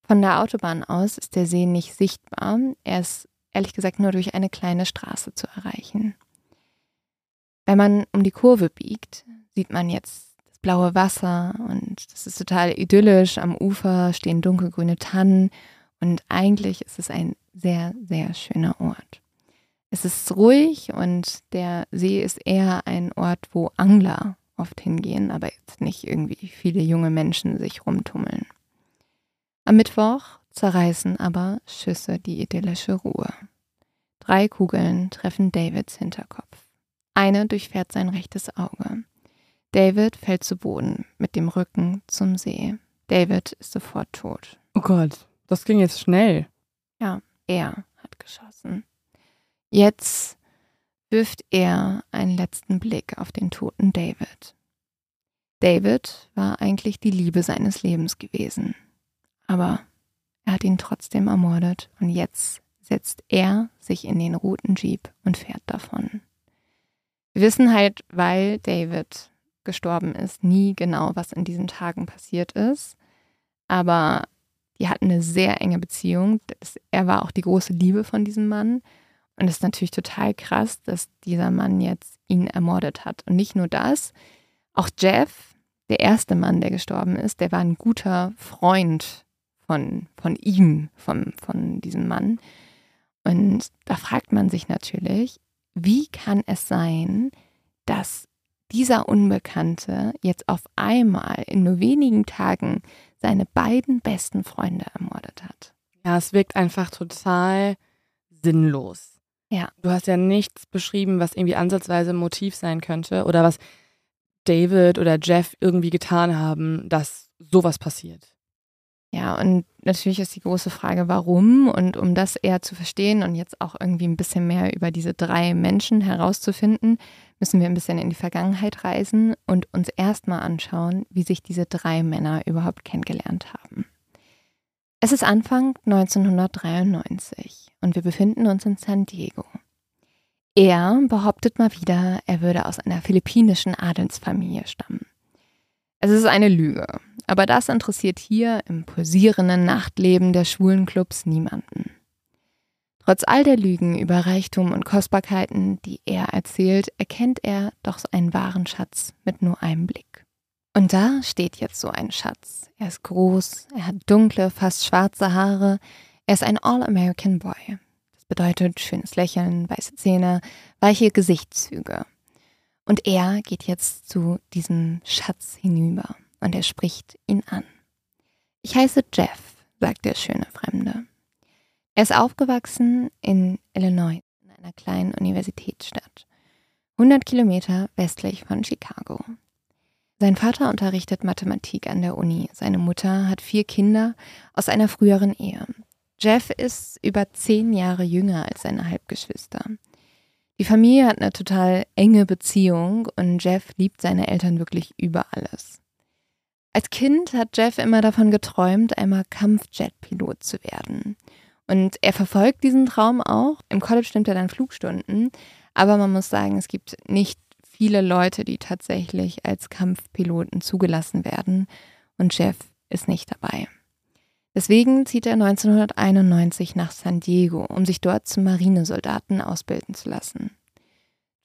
Von der Autobahn aus ist der See nicht sichtbar, er ist ehrlich gesagt nur durch eine kleine Straße zu erreichen. Wenn man um die Kurve biegt, sieht man jetzt das blaue Wasser und das ist total idyllisch. Am Ufer stehen dunkelgrüne Tannen und eigentlich ist es ein sehr, sehr schöner Ort. Es ist ruhig und der See ist eher ein Ort, wo Angler oft hingehen, aber jetzt nicht irgendwie viele junge Menschen sich rumtummeln. Am Mittwoch zerreißen aber Schüsse die idyllische Ruhe. Drei Kugeln treffen Davids Hinterkopf. Eine durchfährt sein rechtes Auge. David fällt zu Boden mit dem Rücken zum See. David ist sofort tot. Oh Gott, das ging jetzt schnell. Ja, er hat geschossen. Jetzt wirft er einen letzten Blick auf den toten David. David war eigentlich die Liebe seines Lebens gewesen. Aber er hat ihn trotzdem ermordet und jetzt setzt er sich in den roten Jeep und fährt davon. Wir wissen halt, weil David gestorben ist, nie genau, was in diesen Tagen passiert ist. Aber die hatten eine sehr enge Beziehung. Er war auch die große Liebe von diesem Mann. Und es ist natürlich total krass, dass dieser Mann jetzt ihn ermordet hat. Und nicht nur das, auch Jeff, der erste Mann, der gestorben ist, der war ein guter Freund von, von ihm, von, von diesem Mann. Und da fragt man sich natürlich, wie kann es sein, dass dieser Unbekannte jetzt auf einmal in nur wenigen Tagen seine beiden besten Freunde ermordet hat? Ja, es wirkt einfach total sinnlos. Ja. Du hast ja nichts beschrieben, was irgendwie ansatzweise ein Motiv sein könnte oder was David oder Jeff irgendwie getan haben, dass sowas passiert. Ja, und natürlich ist die große Frage, warum. Und um das eher zu verstehen und jetzt auch irgendwie ein bisschen mehr über diese drei Menschen herauszufinden, müssen wir ein bisschen in die Vergangenheit reisen und uns erstmal anschauen, wie sich diese drei Männer überhaupt kennengelernt haben. Es ist Anfang 1993 und wir befinden uns in San Diego. Er behauptet mal wieder, er würde aus einer philippinischen Adelsfamilie stammen. Es ist eine Lüge, aber das interessiert hier im pulsierenden Nachtleben der schwulen Clubs niemanden. Trotz all der Lügen über Reichtum und Kostbarkeiten, die er erzählt, erkennt er doch einen wahren Schatz mit nur einem Blick. Und da steht jetzt so ein Schatz. Er ist groß, er hat dunkle, fast schwarze Haare, er ist ein All-American Boy. Das bedeutet schönes Lächeln, weiße Zähne, weiche Gesichtszüge. Und er geht jetzt zu diesem Schatz hinüber und er spricht ihn an. Ich heiße Jeff, sagt der schöne Fremde. Er ist aufgewachsen in Illinois, in einer kleinen Universitätsstadt, 100 Kilometer westlich von Chicago. Sein Vater unterrichtet Mathematik an der Uni. Seine Mutter hat vier Kinder aus einer früheren Ehe. Jeff ist über zehn Jahre jünger als seine Halbgeschwister. Die Familie hat eine total enge Beziehung und Jeff liebt seine Eltern wirklich über alles. Als Kind hat Jeff immer davon geträumt, einmal Kampfjet-Pilot zu werden. Und er verfolgt diesen Traum auch. Im College nimmt er dann Flugstunden. Aber man muss sagen, es gibt nicht viele Leute, die tatsächlich als Kampfpiloten zugelassen werden und Jeff ist nicht dabei. Deswegen zieht er 1991 nach San Diego, um sich dort zum Marinesoldaten ausbilden zu lassen.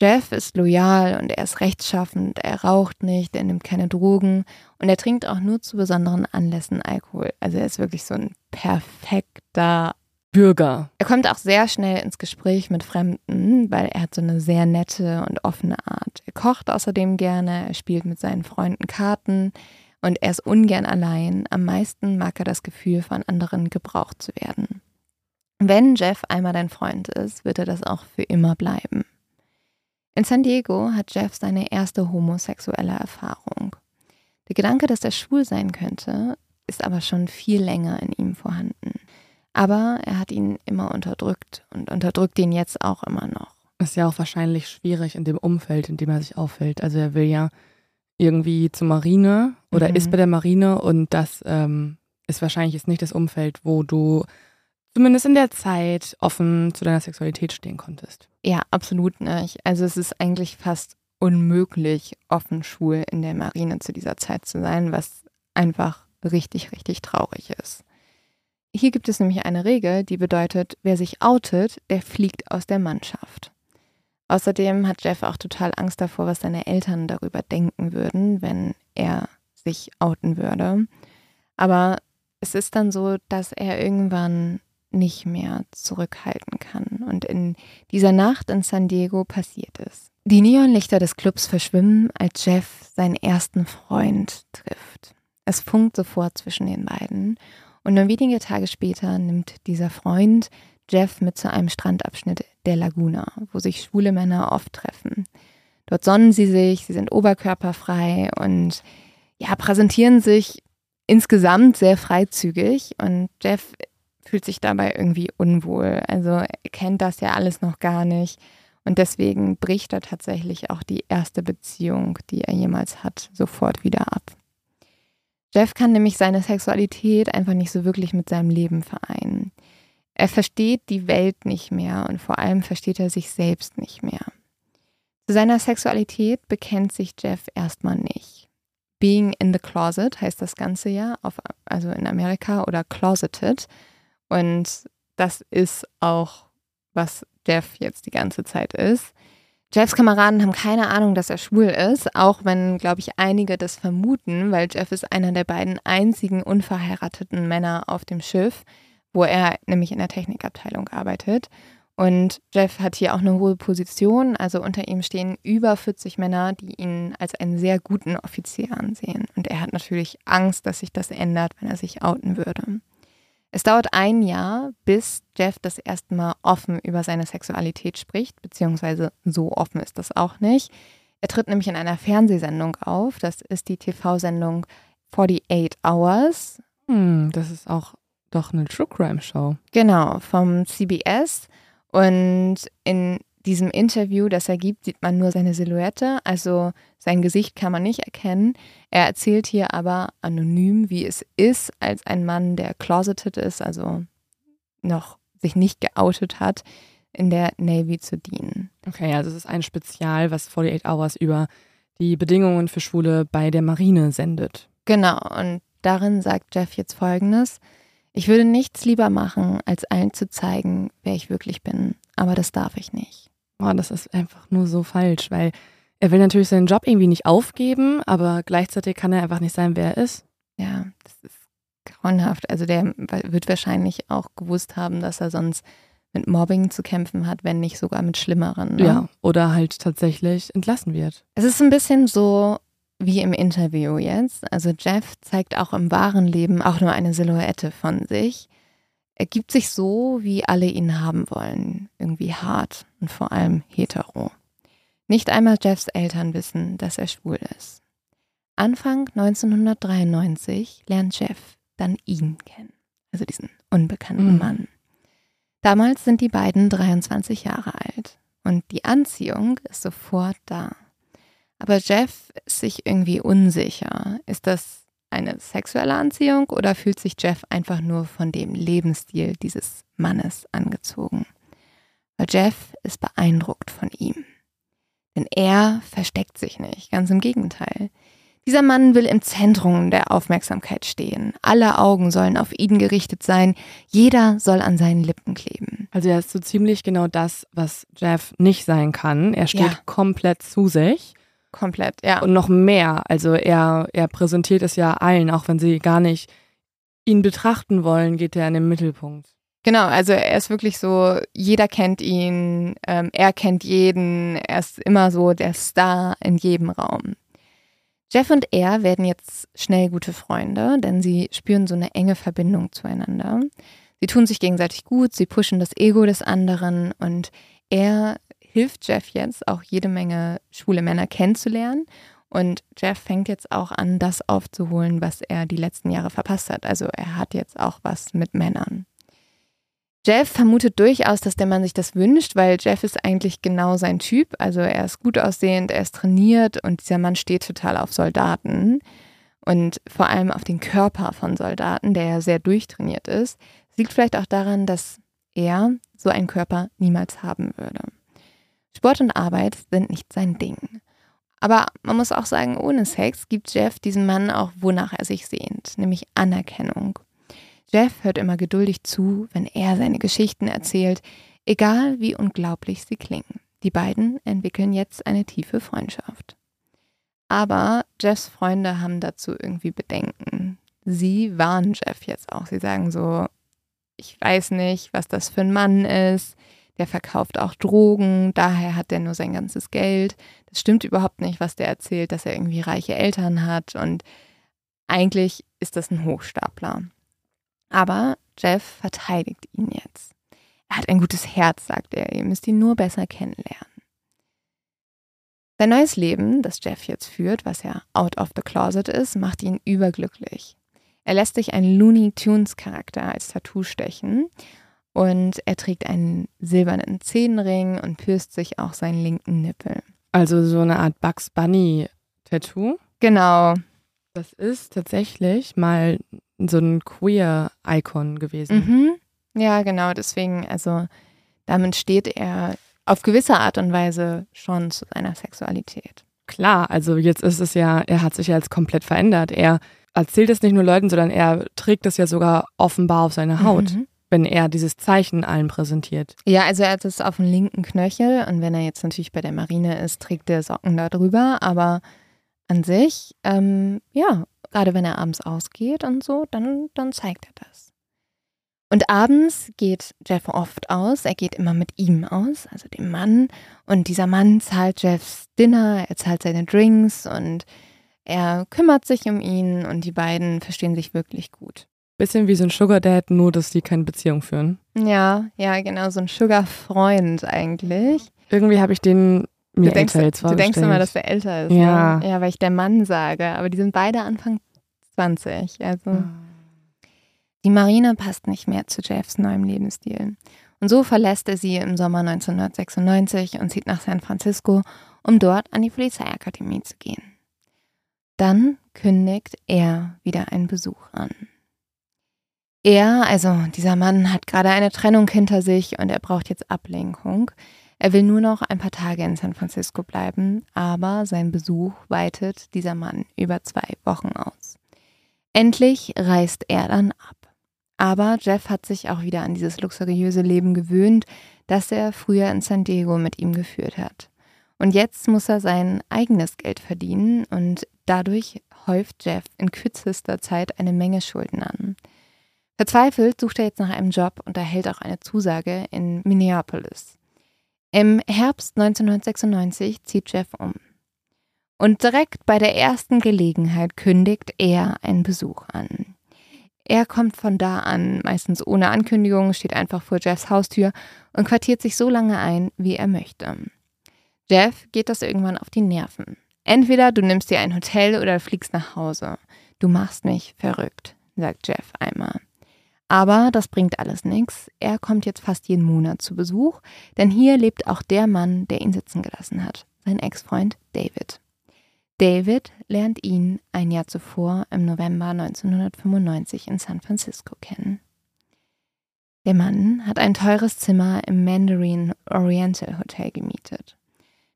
Jeff ist loyal und er ist rechtschaffend, er raucht nicht, er nimmt keine Drogen und er trinkt auch nur zu besonderen Anlässen Alkohol. Also er ist wirklich so ein perfekter Bürger. Er kommt auch sehr schnell ins Gespräch mit Fremden, weil er hat so eine sehr nette und offene Art. Er kocht außerdem gerne, er spielt mit seinen Freunden Karten und er ist ungern allein. Am meisten mag er das Gefühl, von anderen gebraucht zu werden. Wenn Jeff einmal dein Freund ist, wird er das auch für immer bleiben. In San Diego hat Jeff seine erste homosexuelle Erfahrung. Der Gedanke, dass er schwul sein könnte, ist aber schon viel länger in ihm vorhanden. Aber er hat ihn immer unterdrückt und unterdrückt ihn jetzt auch immer noch. Ist ja auch wahrscheinlich schwierig in dem Umfeld, in dem er sich auffällt. Also er will ja irgendwie zur Marine oder mhm. ist bei der Marine und das ähm, ist wahrscheinlich jetzt nicht das Umfeld, wo du zumindest in der Zeit offen zu deiner Sexualität stehen konntest. Ja, absolut nicht. Also es ist eigentlich fast unmöglich, offen schwul in der Marine zu dieser Zeit zu sein, was einfach richtig, richtig traurig ist. Hier gibt es nämlich eine Regel, die bedeutet, wer sich outet, der fliegt aus der Mannschaft. Außerdem hat Jeff auch total Angst davor, was seine Eltern darüber denken würden, wenn er sich outen würde. Aber es ist dann so, dass er irgendwann nicht mehr zurückhalten kann. Und in dieser Nacht in San Diego passiert es. Die Neonlichter des Clubs verschwimmen, als Jeff seinen ersten Freund trifft. Es funkt sofort zwischen den beiden. Und nur wenige Tage später nimmt dieser Freund Jeff mit zu einem Strandabschnitt der Laguna, wo sich schwule Männer oft treffen. Dort sonnen sie sich, sie sind oberkörperfrei und ja, präsentieren sich insgesamt sehr freizügig. Und Jeff fühlt sich dabei irgendwie unwohl. Also er kennt das ja alles noch gar nicht. Und deswegen bricht er tatsächlich auch die erste Beziehung, die er jemals hat, sofort wieder ab. Jeff kann nämlich seine Sexualität einfach nicht so wirklich mit seinem Leben vereinen. Er versteht die Welt nicht mehr und vor allem versteht er sich selbst nicht mehr. Zu seiner Sexualität bekennt sich Jeff erstmal nicht. Being in the closet heißt das Ganze ja, auf, also in Amerika oder closeted. Und das ist auch, was Jeff jetzt die ganze Zeit ist. Jeffs Kameraden haben keine Ahnung, dass er schwul ist, auch wenn, glaube ich, einige das vermuten, weil Jeff ist einer der beiden einzigen unverheirateten Männer auf dem Schiff, wo er nämlich in der Technikabteilung arbeitet. Und Jeff hat hier auch eine hohe Position, also unter ihm stehen über 40 Männer, die ihn als einen sehr guten Offizier ansehen. Und er hat natürlich Angst, dass sich das ändert, wenn er sich outen würde. Es dauert ein Jahr, bis Jeff das erste Mal offen über seine Sexualität spricht, beziehungsweise so offen ist das auch nicht. Er tritt nämlich in einer Fernsehsendung auf. Das ist die TV-Sendung 48 Hours. Hm, das ist auch doch eine True Crime Show. Genau, vom CBS. Und in diesem Interview, das er gibt, sieht man nur seine Silhouette, also sein Gesicht kann man nicht erkennen. Er erzählt hier aber anonym, wie es ist, als ein Mann, der closeted ist, also noch sich nicht geoutet hat, in der Navy zu dienen. Okay, also es ist ein Spezial, was 48 Hours über die Bedingungen für Schwule bei der Marine sendet. Genau, und darin sagt Jeff jetzt Folgendes. Ich würde nichts lieber machen, als allen zu zeigen, wer ich wirklich bin, aber das darf ich nicht oh, das ist einfach nur so falsch, weil er will natürlich seinen Job irgendwie nicht aufgeben, aber gleichzeitig kann er einfach nicht sein, wer er ist. Ja, das ist grauenhaft. Also der wird wahrscheinlich auch gewusst haben, dass er sonst mit Mobbing zu kämpfen hat, wenn nicht sogar mit schlimmeren. Ne? Ja, oder halt tatsächlich entlassen wird. Es ist ein bisschen so wie im Interview jetzt. Also Jeff zeigt auch im wahren Leben auch nur eine Silhouette von sich. Er gibt sich so, wie alle ihn haben wollen, irgendwie hart und vor allem hetero. Nicht einmal Jeffs Eltern wissen, dass er schwul ist. Anfang 1993 lernt Jeff dann ihn kennen, also diesen unbekannten mhm. Mann. Damals sind die beiden 23 Jahre alt und die Anziehung ist sofort da. Aber Jeff ist sich irgendwie unsicher. Ist das eine sexuelle Anziehung oder fühlt sich Jeff einfach nur von dem Lebensstil dieses Mannes angezogen? Weil Jeff ist beeindruckt von ihm. Denn er versteckt sich nicht, ganz im Gegenteil. Dieser Mann will im Zentrum der Aufmerksamkeit stehen. Alle Augen sollen auf ihn gerichtet sein. Jeder soll an seinen Lippen kleben. Also er ist so ziemlich genau das, was Jeff nicht sein kann. Er steht ja. komplett zu sich Komplett, ja. Und noch mehr. Also er, er präsentiert es ja allen, auch wenn sie gar nicht ihn betrachten wollen, geht er in den Mittelpunkt. Genau, also er ist wirklich so, jeder kennt ihn, ähm, er kennt jeden, er ist immer so der Star in jedem Raum. Jeff und er werden jetzt schnell gute Freunde, denn sie spüren so eine enge Verbindung zueinander. Sie tun sich gegenseitig gut, sie pushen das Ego des anderen und er hilft Jeff jetzt auch jede Menge schwule Männer kennenzulernen. Und Jeff fängt jetzt auch an, das aufzuholen, was er die letzten Jahre verpasst hat. Also er hat jetzt auch was mit Männern. Jeff vermutet durchaus, dass der Mann sich das wünscht, weil Jeff ist eigentlich genau sein Typ. Also er ist gut aussehend, er ist trainiert und dieser Mann steht total auf Soldaten und vor allem auf den Körper von Soldaten, der ja sehr durchtrainiert ist. Das liegt vielleicht auch daran, dass er so einen Körper niemals haben würde. Sport und Arbeit sind nicht sein Ding. Aber man muss auch sagen, ohne Sex gibt Jeff diesem Mann auch, wonach er sich sehnt, nämlich Anerkennung. Jeff hört immer geduldig zu, wenn er seine Geschichten erzählt, egal wie unglaublich sie klingen. Die beiden entwickeln jetzt eine tiefe Freundschaft. Aber Jeffs Freunde haben dazu irgendwie Bedenken. Sie warnen Jeff jetzt auch. Sie sagen so, ich weiß nicht, was das für ein Mann ist. Der verkauft auch Drogen, daher hat er nur sein ganzes Geld. Das stimmt überhaupt nicht, was der erzählt, dass er irgendwie reiche Eltern hat. Und eigentlich ist das ein Hochstapler. Aber Jeff verteidigt ihn jetzt. Er hat ein gutes Herz, sagt er. Ihr müsst ihn nur besser kennenlernen. Sein neues Leben, das Jeff jetzt führt, was ja out of the closet ist, macht ihn überglücklich. Er lässt sich einen Looney Tunes Charakter als Tattoo stechen und er trägt einen silbernen Zehenring und pürst sich auch seinen linken Nippel. Also so eine Art Bugs Bunny Tattoo? Genau. Das ist tatsächlich mal so ein Queer-Icon gewesen. Mhm. Ja, genau. Deswegen, also damit steht er auf gewisse Art und Weise schon zu seiner Sexualität. Klar, also jetzt ist es ja, er hat sich ja jetzt komplett verändert. Er erzählt es nicht nur Leuten, sondern er trägt es ja sogar offenbar auf seine Haut, mhm. Wenn er dieses Zeichen allen präsentiert. Ja, also er hat es auf dem linken Knöchel und wenn er jetzt natürlich bei der Marine ist, trägt er Socken da drüber, aber an sich, ähm, ja, gerade wenn er abends ausgeht und so, dann, dann zeigt er das. Und abends geht Jeff oft aus. Er geht immer mit ihm aus, also dem Mann. Und dieser Mann zahlt Jeffs Dinner, er zahlt seine Drinks und er kümmert sich um ihn und die beiden verstehen sich wirklich gut. Bisschen wie so ein Sugar Dad, nur dass die keine Beziehung führen. Ja, ja, genau, so ein Sugar-Freund eigentlich. Irgendwie habe ich den mir du denkst, älter Du denkst immer, dass er älter ist. Ja. Ne? Ja, weil ich der Mann sage. Aber die sind beide Anfang 20. Also. Ah. Die Marine passt nicht mehr zu Jeffs neuem Lebensstil. Und so verlässt er sie im Sommer 1996 und zieht nach San Francisco, um dort an die Polizeiakademie zu gehen. Dann kündigt er wieder einen Besuch an. Er, also dieser Mann, hat gerade eine Trennung hinter sich und er braucht jetzt Ablenkung. Er will nur noch ein paar Tage in San Francisco bleiben, aber sein Besuch weitet dieser Mann über zwei Wochen aus. Endlich reist er dann ab. Aber Jeff hat sich auch wieder an dieses luxuriöse Leben gewöhnt, das er früher in San Diego mit ihm geführt hat. Und jetzt muss er sein eigenes Geld verdienen und dadurch häuft Jeff in kürzester Zeit eine Menge Schulden an. Verzweifelt sucht er jetzt nach einem Job und erhält auch eine Zusage in Minneapolis. Im Herbst 1996 zieht Jeff um. Und direkt bei der ersten Gelegenheit kündigt er einen Besuch an. Er kommt von da an, meistens ohne Ankündigung, steht einfach vor Jeffs Haustür und quartiert sich so lange ein, wie er möchte. Jeff geht das irgendwann auf die Nerven. Entweder du nimmst dir ein Hotel oder fliegst nach Hause. Du machst mich verrückt, sagt Jeff einmal. Aber das bringt alles nichts. Er kommt jetzt fast jeden Monat zu Besuch, denn hier lebt auch der Mann, der ihn sitzen gelassen hat, sein Ex-Freund David. David lernt ihn ein Jahr zuvor im November 1995 in San Francisco kennen. Der Mann hat ein teures Zimmer im Mandarin Oriental Hotel gemietet.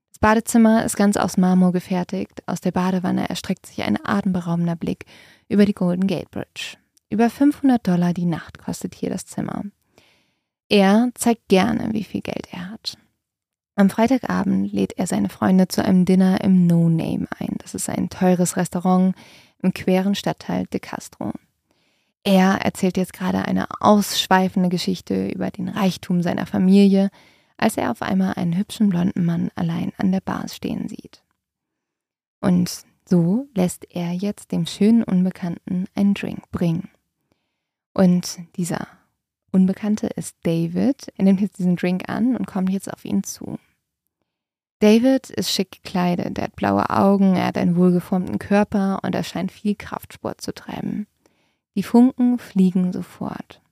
Das Badezimmer ist ganz aus Marmor gefertigt. Aus der Badewanne erstreckt sich ein atemberaubender Blick über die Golden Gate Bridge. Über 500 Dollar die Nacht kostet hier das Zimmer. Er zeigt gerne, wie viel Geld er hat. Am Freitagabend lädt er seine Freunde zu einem Dinner im No Name ein. Das ist ein teures Restaurant im queren Stadtteil De Castro. Er erzählt jetzt gerade eine ausschweifende Geschichte über den Reichtum seiner Familie, als er auf einmal einen hübschen blonden Mann allein an der Bar stehen sieht. Und so lässt er jetzt dem schönen Unbekannten einen Drink bringen. Und dieser Unbekannte ist David. Er nimmt jetzt diesen Drink an und kommt jetzt auf ihn zu. David ist schick gekleidet, er hat blaue Augen, er hat einen wohlgeformten Körper und er scheint viel Kraftsport zu treiben. Die Funken fliegen sofort.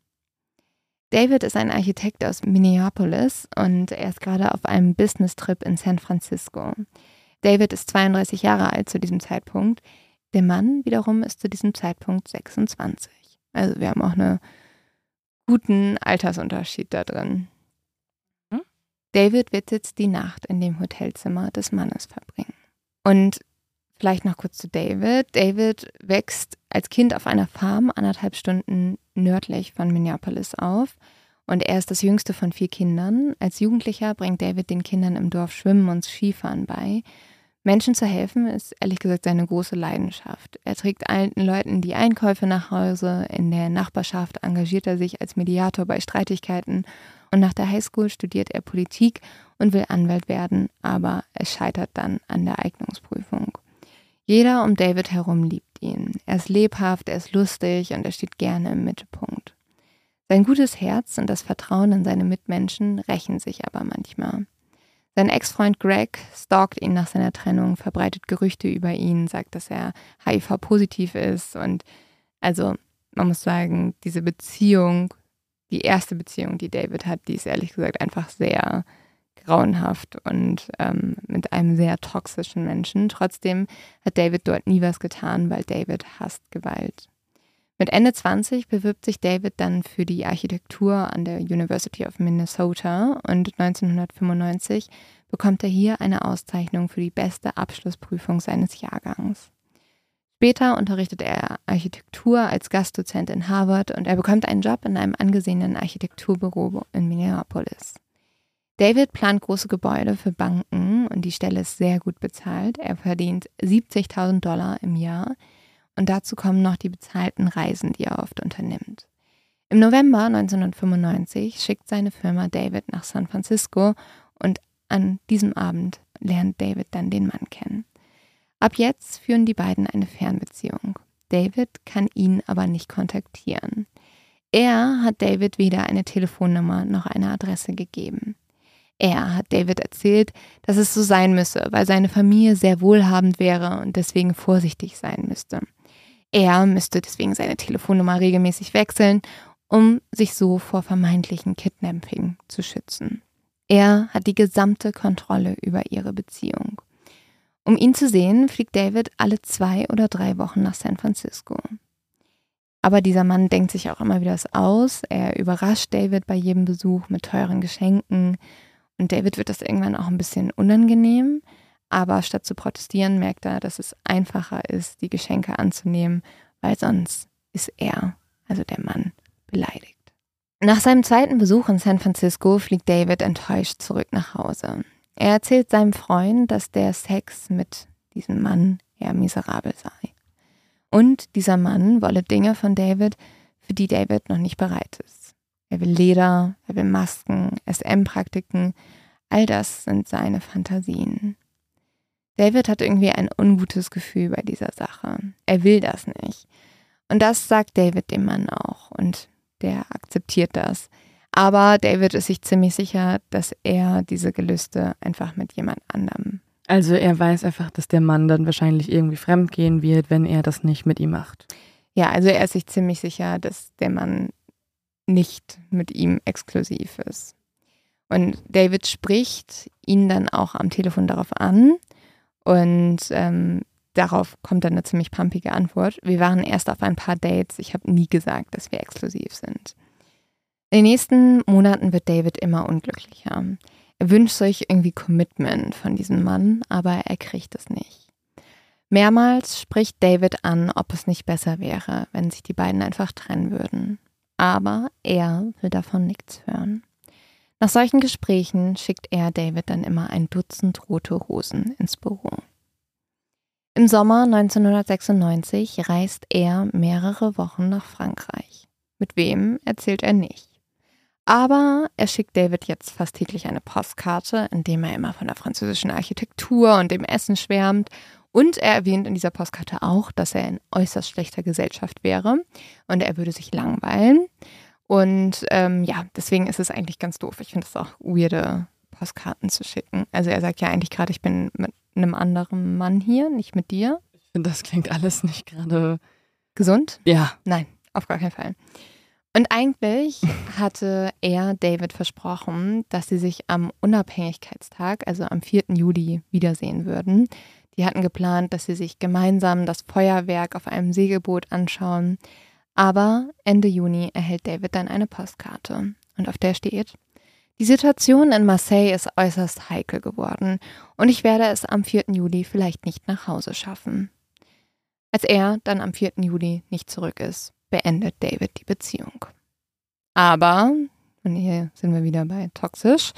David ist ein Architekt aus Minneapolis und er ist gerade auf einem Business-Trip in San Francisco. David ist 32 Jahre alt zu diesem Zeitpunkt. Der Mann wiederum ist zu diesem Zeitpunkt 26. Also wir haben auch einen guten Altersunterschied da drin. David wird jetzt die Nacht in dem Hotelzimmer des Mannes verbringen. Und vielleicht noch kurz zu David. David wächst als Kind auf einer Farm anderthalb Stunden nördlich von Minneapolis auf. Und er ist das jüngste von vier Kindern. Als Jugendlicher bringt David den Kindern im Dorf Schwimmen und Skifahren bei. Menschen zu helfen ist ehrlich gesagt seine große Leidenschaft. Er trägt alten Leuten die Einkäufe nach Hause, in der Nachbarschaft engagiert er sich als Mediator bei Streitigkeiten und nach der Highschool studiert er Politik und will Anwalt werden, aber es scheitert dann an der Eignungsprüfung. Jeder um David herum liebt ihn. Er ist lebhaft, er ist lustig und er steht gerne im Mittelpunkt. Sein gutes Herz und das Vertrauen in seine Mitmenschen rächen sich aber manchmal. Sein Ex-Freund Greg stalkt ihn nach seiner Trennung, verbreitet Gerüchte über ihn, sagt, dass er HIV-positiv ist und also man muss sagen, diese Beziehung, die erste Beziehung, die David hat, die ist ehrlich gesagt einfach sehr grauenhaft und ähm, mit einem sehr toxischen Menschen. Trotzdem hat David dort nie was getan, weil David hasst Gewalt. Mit Ende 20 bewirbt sich David dann für die Architektur an der University of Minnesota und 1995 bekommt er hier eine Auszeichnung für die beste Abschlussprüfung seines Jahrgangs. Später unterrichtet er Architektur als Gastdozent in Harvard und er bekommt einen Job in einem angesehenen Architekturbüro in Minneapolis. David plant große Gebäude für Banken und die Stelle ist sehr gut bezahlt. Er verdient 70.000 Dollar im Jahr und dazu kommen noch die bezahlten Reisen, die er oft unternimmt. Im November 1995 schickt seine Firma David nach San Francisco und an diesem Abend lernt David dann den Mann kennen. Ab jetzt führen die beiden eine Fernbeziehung. David kann ihn aber nicht kontaktieren. Er hat David weder eine Telefonnummer noch eine Adresse gegeben. Er hat David erzählt, dass es so sein müsse, weil seine Familie sehr wohlhabend wäre und deswegen vorsichtig sein müsste. Er müsste deswegen seine Telefonnummer regelmäßig wechseln, um sich so vor vermeintlichen Kidnapping zu schützen. Er hat die gesamte Kontrolle über ihre Beziehung. Um ihn zu sehen, fliegt David alle zwei oder drei Wochen nach San Francisco. Aber dieser Mann denkt sich auch immer wieder das aus. Er überrascht David bei jedem Besuch mit teuren Geschenken. Und David wird das irgendwann auch ein bisschen unangenehm. Aber statt zu protestieren, merkt er, dass es einfacher ist, die Geschenke anzunehmen, weil sonst ist er, also der Mann, beleidigt. Nach seinem zweiten Besuch in San Francisco fliegt David enttäuscht zurück nach Hause. Er erzählt seinem Freund, dass der Sex mit diesem Mann eher miserabel sei. Und dieser Mann wolle Dinge von David, für die David noch nicht bereit ist. Er will Leder, er will Masken, SM-Praktiken, all das sind seine Fantasien. David hat irgendwie ein ungutes Gefühl bei dieser Sache. Er will das nicht. Und das sagt David dem Mann auch. Und der akzeptiert das. Aber David ist sich ziemlich sicher, dass er diese Gelüste einfach mit jemand anderem. Also er weiß einfach, dass der Mann dann wahrscheinlich irgendwie fremd gehen wird, wenn er das nicht mit ihm macht. Ja, also er ist sich ziemlich sicher, dass der Mann nicht mit ihm exklusiv ist. Und David spricht ihn dann auch am Telefon darauf an und ähm, darauf kommt dann eine ziemlich pumpige Antwort. Wir waren erst auf ein paar Dates. Ich habe nie gesagt, dass wir exklusiv sind. In den nächsten Monaten wird David immer unglücklicher. Er wünscht sich irgendwie Commitment von diesem Mann, aber er kriegt es nicht. Mehrmals spricht David an, ob es nicht besser wäre, wenn sich die beiden einfach trennen würden. Aber er will davon nichts hören. Nach solchen Gesprächen schickt er David dann immer ein Dutzend rote Rosen ins Büro. Im Sommer 1996 reist er mehrere Wochen nach Frankreich. Mit wem erzählt er nicht. Aber er schickt David jetzt fast täglich eine Postkarte, in dem er immer von der französischen Architektur und dem Essen schwärmt. Und er erwähnt in dieser Postkarte auch, dass er in äußerst schlechter Gesellschaft wäre und er würde sich langweilen. Und ähm, ja, deswegen ist es eigentlich ganz doof. Ich finde es auch weirde Postkarten zu schicken. Also er sagt ja eigentlich gerade, ich bin mit einem anderen Mann hier, nicht mit dir. Ich finde, das klingt alles nicht gerade gesund. Ja. Nein, auf gar keinen Fall. Und eigentlich hatte er David versprochen, dass sie sich am Unabhängigkeitstag, also am 4. Juli, wiedersehen würden. Die hatten geplant, dass sie sich gemeinsam das Feuerwerk auf einem Segelboot anschauen. Aber Ende Juni erhält David dann eine Postkarte und auf der steht, die Situation in Marseille ist äußerst heikel geworden und ich werde es am 4. Juli vielleicht nicht nach Hause schaffen. Als er dann am 4. Juli nicht zurück ist, beendet David die Beziehung. Aber, und hier sind wir wieder bei toxisch,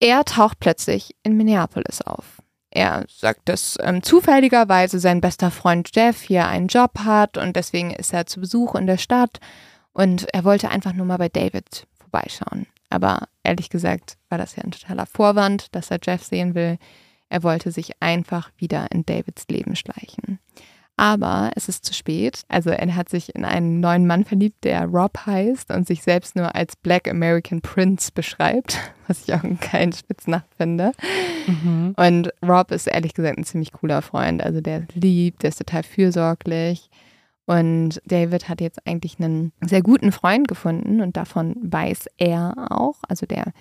er taucht plötzlich in Minneapolis auf. Er sagt, dass ähm, zufälligerweise sein bester Freund Jeff hier einen Job hat und deswegen ist er zu Besuch in der Stadt und er wollte einfach nur mal bei David vorbeischauen. Aber ehrlich gesagt war das ja ein totaler Vorwand, dass er Jeff sehen will. Er wollte sich einfach wieder in Davids Leben schleichen. Aber es ist zu spät. Also er hat sich in einen neuen Mann verliebt, der Rob heißt und sich selbst nur als Black American Prince beschreibt, was ich auch einen geilen Spitznamen finde. Mhm. Und Rob ist ehrlich gesagt ein ziemlich cooler Freund. Also der liebt, der ist total fürsorglich. Und David hat jetzt eigentlich einen sehr guten Freund gefunden und davon weiß er auch. Also der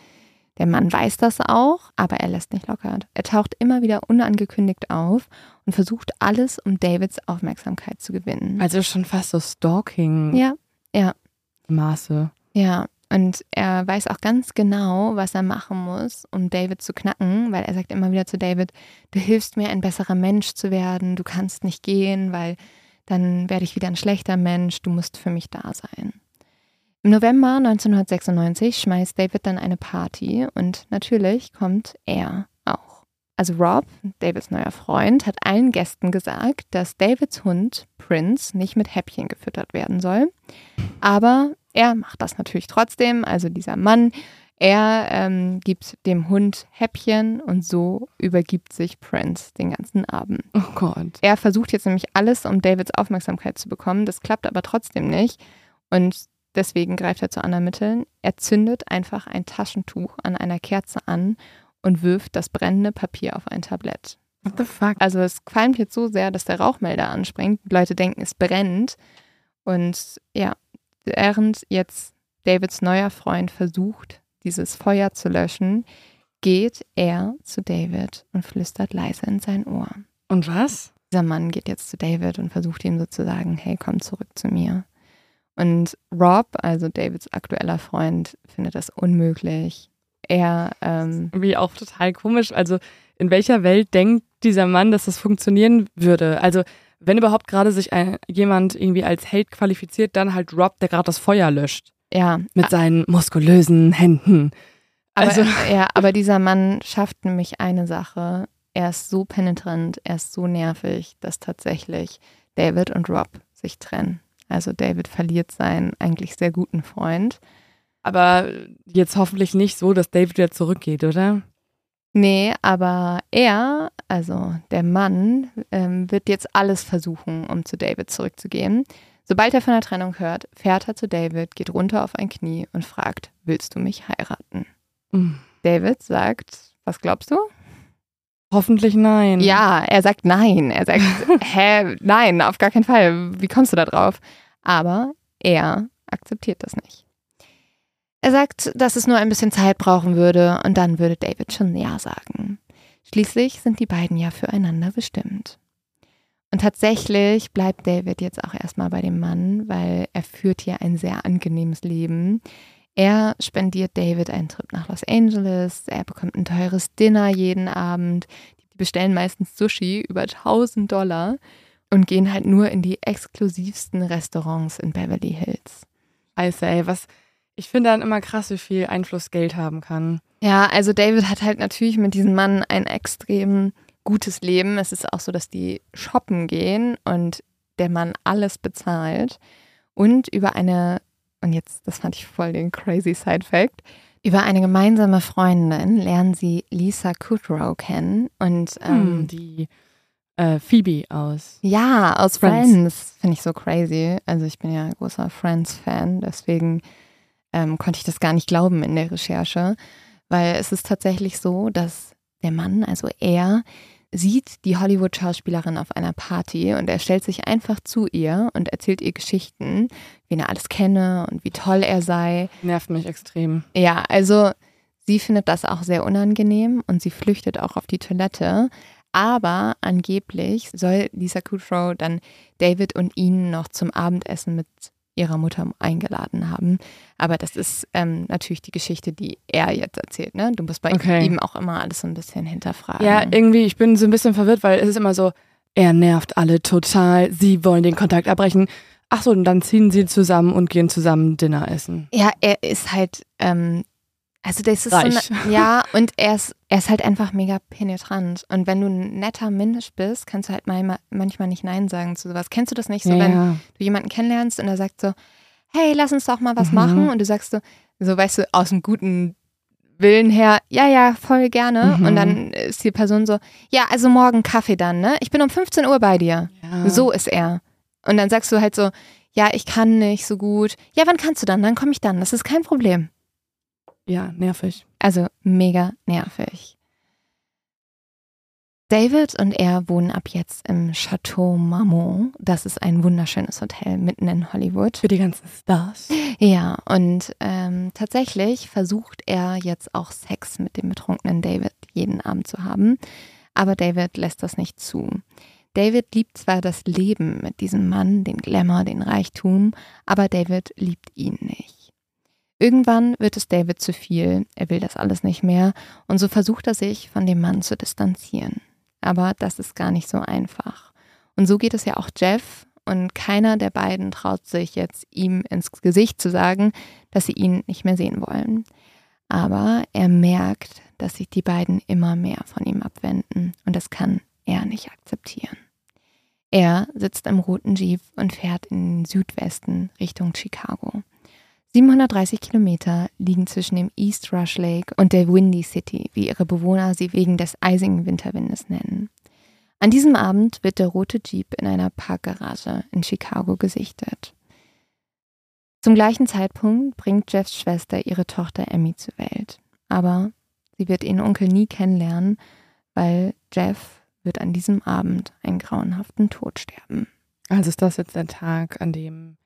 der Mann weiß das auch, aber er lässt nicht locker. Er taucht immer wieder unangekündigt auf und versucht alles, um Davids Aufmerksamkeit zu gewinnen. Also schon fast so Stalking. Ja, ja. Maße. Ja, und er weiß auch ganz genau, was er machen muss, um David zu knacken, weil er sagt immer wieder zu David, du hilfst mir, ein besserer Mensch zu werden, du kannst nicht gehen, weil dann werde ich wieder ein schlechter Mensch, du musst für mich da sein. Im November 1996 schmeißt David dann eine Party und natürlich kommt er auch. Also Rob, Davids neuer Freund, hat allen Gästen gesagt, dass Davids Hund Prince nicht mit Häppchen gefüttert werden soll. Aber er macht das natürlich trotzdem. Also dieser Mann, er ähm, gibt dem Hund Häppchen und so übergibt sich Prince den ganzen Abend. Oh Gott. Er versucht jetzt nämlich alles, um Davids Aufmerksamkeit zu bekommen. Das klappt aber trotzdem nicht. Und Deswegen greift er zu anderen Mitteln. Er zündet einfach ein Taschentuch an einer Kerze an und wirft das brennende Papier auf ein Tablett. What the fuck? Also es qualmt jetzt so sehr, dass der Rauchmelder anspringt. Die Leute denken, es brennt. Und ja, während jetzt Davids neuer Freund versucht, dieses Feuer zu löschen, geht er zu David und flüstert leise in sein Ohr. Und was? Dieser Mann geht jetzt zu David und versucht ihm sozusagen, hey, komm zurück zu mir. Und Rob, also Davids aktueller Freund, findet das unmöglich. Er. Ähm, Wie auch total komisch. Also, in welcher Welt denkt dieser Mann, dass das funktionieren würde? Also, wenn überhaupt gerade sich ein, jemand irgendwie als Held qualifiziert, dann halt Rob, der gerade das Feuer löscht. Ja. Mit seinen muskulösen Händen. Also. Aber, ja, aber dieser Mann schafft nämlich eine Sache. Er ist so penetrant, er ist so nervig, dass tatsächlich David und Rob sich trennen. Also David verliert seinen eigentlich sehr guten Freund. Aber jetzt hoffentlich nicht so, dass David wieder zurückgeht, oder? Nee, aber er, also der Mann, ähm, wird jetzt alles versuchen, um zu David zurückzugehen. Sobald er von der Trennung hört, fährt er zu David, geht runter auf ein Knie und fragt, willst du mich heiraten? Mhm. David sagt, was glaubst du? Hoffentlich nein. Ja, er sagt nein. Er sagt, hä, nein, auf gar keinen Fall. Wie kommst du da drauf? Aber er akzeptiert das nicht. Er sagt, dass es nur ein bisschen Zeit brauchen würde und dann würde David schon Ja sagen. Schließlich sind die beiden ja füreinander bestimmt. Und tatsächlich bleibt David jetzt auch erstmal bei dem Mann, weil er führt hier ein sehr angenehmes Leben. Er spendiert David einen Trip nach Los Angeles, er bekommt ein teures Dinner jeden Abend, die bestellen meistens Sushi über 1000 Dollar und gehen halt nur in die exklusivsten Restaurants in Beverly Hills. Also, ey, was ich finde dann immer krass, wie viel Einfluss Geld haben kann. Ja, also David hat halt natürlich mit diesem Mann ein extrem gutes Leben. Es ist auch so, dass die shoppen gehen und der Mann alles bezahlt. Und über eine, und jetzt, das fand ich voll den crazy Side-Fact, über eine gemeinsame Freundin lernen sie Lisa Kudrow kennen. Und hm, ähm, hm, die äh, Phoebe aus. Ja, aus Friends. Friends. Finde ich so crazy. Also ich bin ja großer Friends-Fan, deswegen ähm, konnte ich das gar nicht glauben in der Recherche, weil es ist tatsächlich so, dass der Mann, also er, sieht die Hollywood-Schauspielerin auf einer Party und er stellt sich einfach zu ihr und erzählt ihr Geschichten, wen er alles kenne und wie toll er sei. Nervt mich extrem. Ja, also sie findet das auch sehr unangenehm und sie flüchtet auch auf die Toilette. Aber angeblich soll Lisa Kudrow dann David und ihn noch zum Abendessen mit ihrer Mutter eingeladen haben. Aber das ist ähm, natürlich die Geschichte, die er jetzt erzählt. Ne? Du musst bei okay. ihm auch immer alles so ein bisschen hinterfragen. Ja, irgendwie, ich bin so ein bisschen verwirrt, weil es ist immer so, er nervt alle total, sie wollen den Kontakt abbrechen. Ach so, und dann ziehen sie zusammen und gehen zusammen Dinner essen. Ja, er ist halt ähm, Also das ist Reich. so eine, ja, und er ist, er ist halt einfach mega penetrant. Und wenn du ein netter Mensch bist, kannst du halt mal, manchmal nicht Nein sagen zu sowas. Kennst du das nicht so, ja, wenn ja. du jemanden kennenlernst und er sagt so, hey, lass uns doch mal was Mhm. machen. Und du sagst so, so weißt du, aus dem guten Willen her, ja, ja, voll gerne. Mhm. Und dann ist die Person so, ja, also morgen Kaffee dann, ne? Ich bin um 15 Uhr bei dir. Ja. So ist er. Und dann sagst du halt so, ja, ich kann nicht so gut. Ja, wann kannst du dann? Dann komme ich dann. Das ist kein Problem. Ja, nervig. Also mega nervig. David und er wohnen ab jetzt im Chateau Marmont. Das ist ein wunderschönes Hotel mitten in Hollywood. Für die ganzen Stars. Ja, und ähm, tatsächlich versucht er jetzt auch Sex mit dem betrunkenen David jeden Abend zu haben. Aber David lässt das nicht zu. David liebt zwar das Leben mit diesem Mann, den Glamour, den Reichtum, aber David liebt ihn nicht. Irgendwann wird es David zu viel, er will das alles nicht mehr und so versucht er sich von dem Mann zu distanzieren. Aber das ist gar nicht so einfach. Und so geht es ja auch Jeff und keiner der beiden traut sich jetzt ihm ins Gesicht zu sagen, dass sie ihn nicht mehr sehen wollen. Aber er merkt, dass sich die beiden immer mehr von ihm abwenden und das kann er nicht akzeptieren. Er sitzt im roten Jeep und fährt in den Südwesten Richtung Chicago. 730 Kilometer liegen zwischen dem East Rush Lake und der Windy City, wie ihre Bewohner sie wegen des eisigen Winterwindes nennen. An diesem Abend wird der rote Jeep in einer Parkgarage in Chicago gesichtet. Zum gleichen Zeitpunkt bringt Jeffs Schwester ihre Tochter Emmy zur Welt. Aber sie wird ihren Onkel nie kennenlernen, weil Jeff wird an diesem Abend einen grauenhaften Tod sterben. Also ist das jetzt der Tag, an dem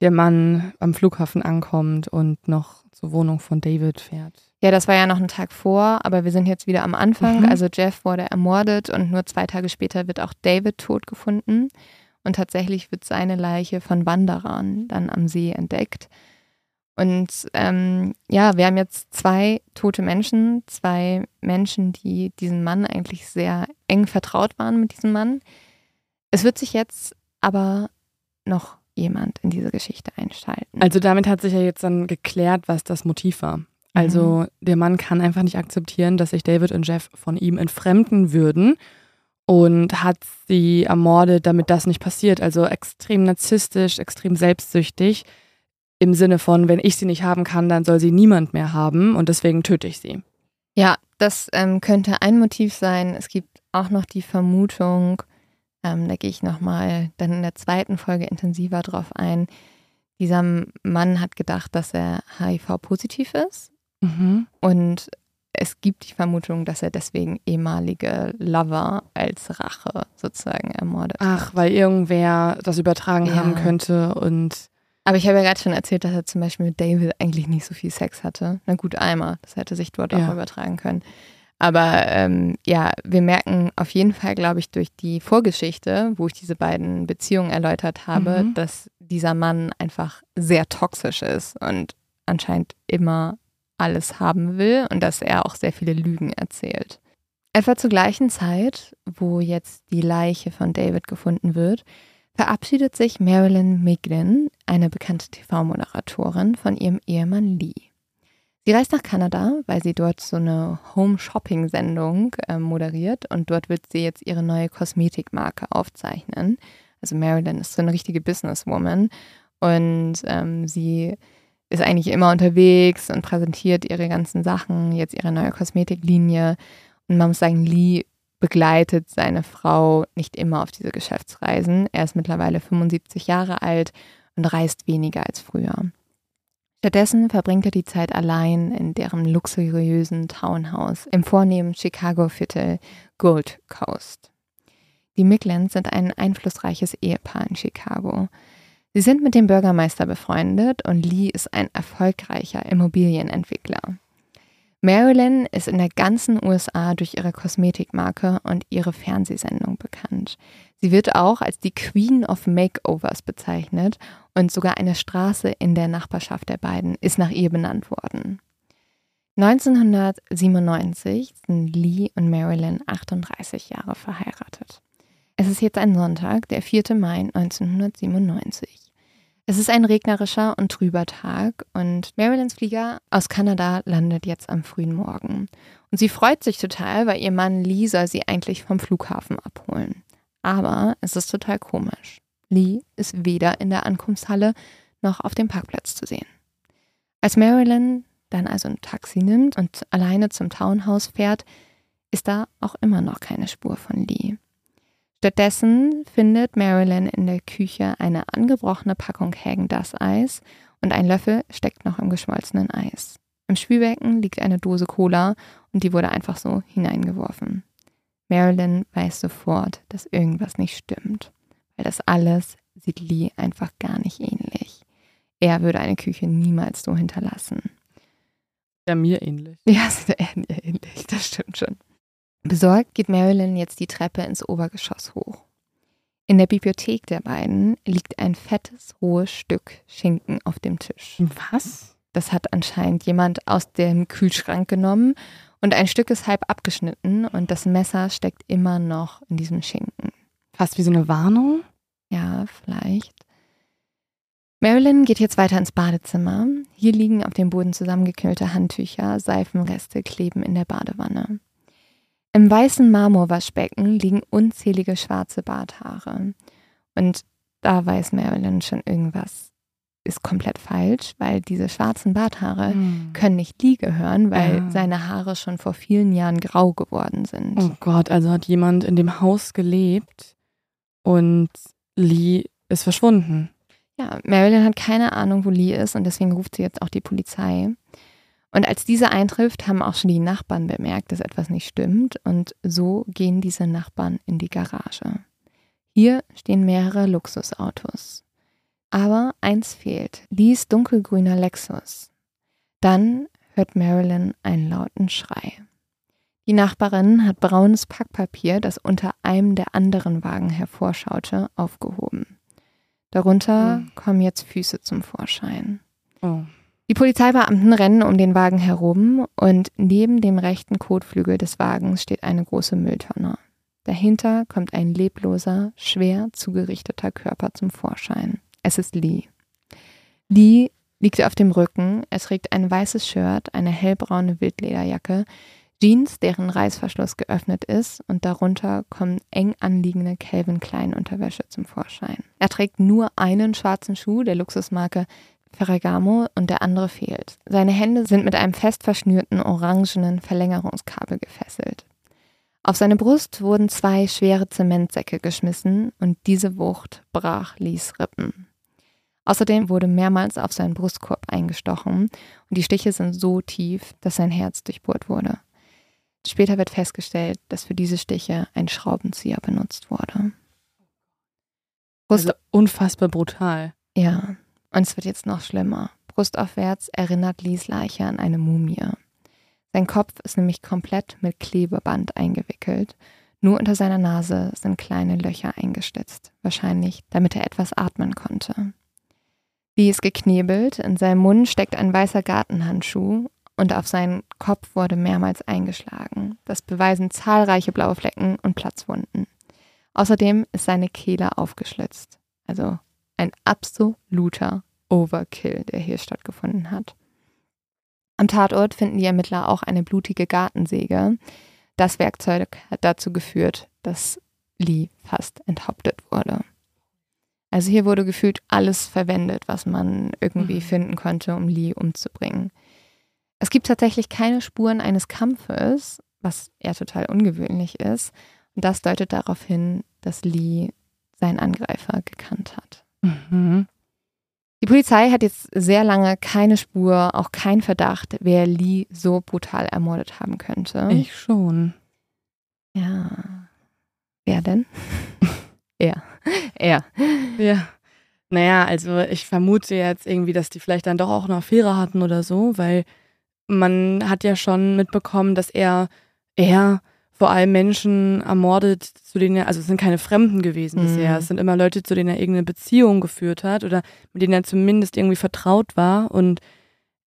der Mann am Flughafen ankommt und noch zur Wohnung von David fährt. Ja, das war ja noch ein Tag vor, aber wir sind jetzt wieder am Anfang. Mhm. Also Jeff wurde ermordet und nur zwei Tage später wird auch David tot gefunden. Und tatsächlich wird seine Leiche von Wanderern dann am See entdeckt. Und ähm, ja, wir haben jetzt zwei tote Menschen, zwei Menschen, die diesen Mann eigentlich sehr eng vertraut waren mit diesem Mann. Es wird sich jetzt aber noch jemand in diese Geschichte einschalten. Also damit hat sich ja jetzt dann geklärt, was das Motiv war. Also der Mann kann einfach nicht akzeptieren, dass sich David und Jeff von ihm entfremden würden und hat sie ermordet, damit das nicht passiert. Also extrem narzisstisch, extrem selbstsüchtig. Im Sinne von, wenn ich sie nicht haben kann, dann soll sie niemand mehr haben und deswegen töte ich sie. Ja, das ähm, könnte ein Motiv sein. Es gibt auch noch die Vermutung, ähm, da gehe ich nochmal dann in der zweiten Folge intensiver drauf ein. Dieser Mann hat gedacht, dass er HIV-positiv ist Mhm. und es gibt die Vermutung, dass er deswegen ehemalige Lover als Rache sozusagen ermordet Ach, hat. weil irgendwer das übertragen Ja. haben könnte und Aber ich habe ja gerade schon erzählt, dass er zum Beispiel mit David eigentlich nicht so viel Sex hatte. Na gut, einmal. Das hätte sich dort Ja. auch übertragen können. Aber ähm, ja, wir merken auf jeden Fall, glaube ich, durch die Vorgeschichte, wo ich diese beiden Beziehungen erläutert habe, Mhm. dass dieser Mann einfach sehr toxisch ist und anscheinend immer alles haben will und dass er auch sehr viele Lügen erzählt. Etwa zur gleichen Zeit, wo jetzt die Leiche von David gefunden wird, verabschiedet sich Marilyn Miglin, eine bekannte TV-Moderatorin, von ihrem Ehemann Lee. Sie reist nach Kanada, weil sie dort so eine Home-Shopping-Sendung äh, moderiert und dort wird sie jetzt ihre neue Kosmetikmarke aufzeichnen. Also Marilyn ist so eine richtige Businesswoman und ähm, sie ist eigentlich immer unterwegs und präsentiert ihre ganzen Sachen, jetzt ihre neue Kosmetiklinie. Und man muss sagen, Lee begleitet seine Frau nicht immer auf diese Geschäftsreisen. Er ist mittlerweile 75 Jahre alt und reist weniger als früher. Stattdessen verbringt er die Zeit allein in deren luxuriösen Townhouse im vornehmen Chicago-Viertel Gold Coast. Die Miglins sind ein einflussreiches Ehepaar in Chicago. Sie sind mit dem Bürgermeister befreundet und Lee ist ein erfolgreicher Immobilienentwickler. Marilyn ist in der ganzen USA durch ihre Kosmetikmarke und ihre Fernsehsendung bekannt. Sie wird auch als die Queen of Makeovers bezeichnet und sogar eine Straße in der Nachbarschaft der beiden ist nach ihr benannt worden. 1997 sind Lee und Marilyn 38 Jahre verheiratet. Es ist jetzt ein Sonntag, der 4. Mai 1997. Es ist ein regnerischer und trüber Tag und Marilyns Flieger aus Kanada landet jetzt am frühen Morgen. Und sie freut sich total, weil ihr Mann Lee soll sie eigentlich vom Flughafen abholen. Aber es ist total komisch. Lee ist weder in der Ankunftshalle noch auf dem Parkplatz zu sehen. Als Marilyn dann also ein Taxi nimmt und alleine zum Townhouse fährt, ist da auch immer noch keine Spur von Lee. Stattdessen findet Marilyn in der Küche eine angebrochene Packung Hagen das Eis und ein Löffel steckt noch im geschmolzenen Eis. Im Spülbecken liegt eine Dose Cola und die wurde einfach so hineingeworfen. Marilyn weiß sofort, dass irgendwas nicht stimmt, weil das alles sieht Lee einfach gar nicht ähnlich. Er würde eine Küche niemals so hinterlassen. Ja, mir ähnlich. Ja, sieht er mir ähnlich, das stimmt schon. Besorgt geht Marilyn jetzt die Treppe ins Obergeschoss hoch. In der Bibliothek der beiden liegt ein fettes, rohes Stück Schinken auf dem Tisch. Was? Das hat anscheinend jemand aus dem Kühlschrank genommen und ein Stück ist halb abgeschnitten und das Messer steckt immer noch in diesem Schinken. Fast wie so eine Warnung? Ja, vielleicht. Marilyn geht jetzt weiter ins Badezimmer. Hier liegen auf dem Boden zusammengeknüllte Handtücher, Seifenreste kleben in der Badewanne. Im weißen Marmorwaschbecken liegen unzählige schwarze Barthaare. Und da weiß Marilyn schon irgendwas ist komplett falsch, weil diese schwarzen Barthaare hm. können nicht Lee gehören, weil ja. seine Haare schon vor vielen Jahren grau geworden sind. Oh Gott, also hat jemand in dem Haus gelebt und Lee ist verschwunden. Ja, Marilyn hat keine Ahnung, wo Lee ist und deswegen ruft sie jetzt auch die Polizei. Und als diese eintrifft, haben auch schon die Nachbarn bemerkt, dass etwas nicht stimmt. Und so gehen diese Nachbarn in die Garage. Hier stehen mehrere Luxusautos. Aber eins fehlt, Lees dunkelgrüner Lexus. Dann hört Marilyn einen lauten Schrei. Die Nachbarin hat braunes Packpapier, das unter einem der anderen Wagen hervorschaute, aufgehoben. Darunter mhm. kommen jetzt Füße zum Vorschein. Oh. Die Polizeibeamten rennen um den Wagen herum und neben dem rechten Kotflügel des Wagens steht eine große Mülltonne. Dahinter kommt ein lebloser, schwer zugerichteter Körper zum Vorschein. Es ist Lee. Lee liegt auf dem Rücken, er trägt ein weißes Shirt, eine hellbraune Wildlederjacke, Jeans, deren Reißverschluss geöffnet ist und darunter kommen eng anliegende Calvin Klein Unterwäsche zum Vorschein. Er trägt nur einen schwarzen Schuh der Luxusmarke Ferragamo und der andere fehlt. Seine Hände sind mit einem fest verschnürten orangenen Verlängerungskabel gefesselt. Auf seine Brust wurden zwei schwere Zementsäcke geschmissen und diese Wucht brach Lees Rippen. Außerdem wurde mehrmals auf seinen Brustkorb eingestochen und die Stiche sind so tief, dass sein Herz durchbohrt wurde. Später wird festgestellt, dass für diese Stiche ein Schraubenzieher benutzt wurde. Brust also unfassbar brutal. Ja, und es wird jetzt noch schlimmer. Brustaufwärts erinnert Lies Leiche an eine Mumie. Sein Kopf ist nämlich komplett mit Klebeband eingewickelt. Nur unter seiner Nase sind kleine Löcher eingeschlitzt, wahrscheinlich damit er etwas atmen konnte. Lee ist geknebelt, in seinem Mund steckt ein weißer Gartenhandschuh und auf seinen Kopf wurde mehrmals eingeschlagen. Das beweisen zahlreiche blaue Flecken und Platzwunden. Außerdem ist seine Kehle aufgeschlitzt. Also ein absoluter Overkill, der hier stattgefunden hat. Am Tatort finden die Ermittler auch eine blutige Gartensäge. Das Werkzeug hat dazu geführt, dass Lee fast enthauptet wurde. Also hier wurde gefühlt alles verwendet, was man irgendwie mhm. finden konnte, um Lee umzubringen. Es gibt tatsächlich keine Spuren eines Kampfes, was eher total ungewöhnlich ist. Und das deutet darauf hin, dass Lee seinen Angreifer gekannt hat. Mhm. Die Polizei hat jetzt sehr lange keine Spur, auch keinen Verdacht, wer Lee so brutal ermordet haben könnte. Ich schon. Ja. Wer denn? er. Er. Ja. Naja, also ich vermute jetzt irgendwie, dass die vielleicht dann doch auch eine Affäre hatten oder so, weil man hat ja schon mitbekommen, dass er, er vor allem Menschen ermordet, zu denen er, also es sind keine Fremden gewesen mhm. bisher, es sind immer Leute, zu denen er irgendeine Beziehung geführt hat oder mit denen er zumindest irgendwie vertraut war und,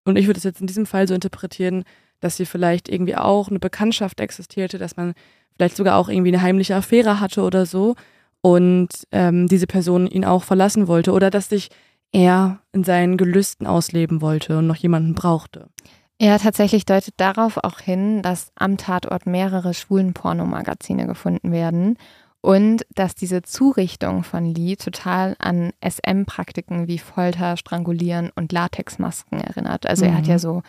und ich würde es jetzt in diesem Fall so interpretieren, dass sie vielleicht irgendwie auch eine Bekanntschaft existierte, dass man vielleicht sogar auch irgendwie eine heimliche Affäre hatte oder so und ähm, diese Person ihn auch verlassen wollte oder dass sich er in seinen Gelüsten ausleben wollte und noch jemanden brauchte. Ja, tatsächlich deutet darauf auch hin, dass am Tatort mehrere schwulen Pornomagazine gefunden werden und dass diese Zurichtung von Lee total an SM-Praktiken wie Folter, Strangulieren und Latexmasken erinnert. Also mhm. er hat ja mhm. so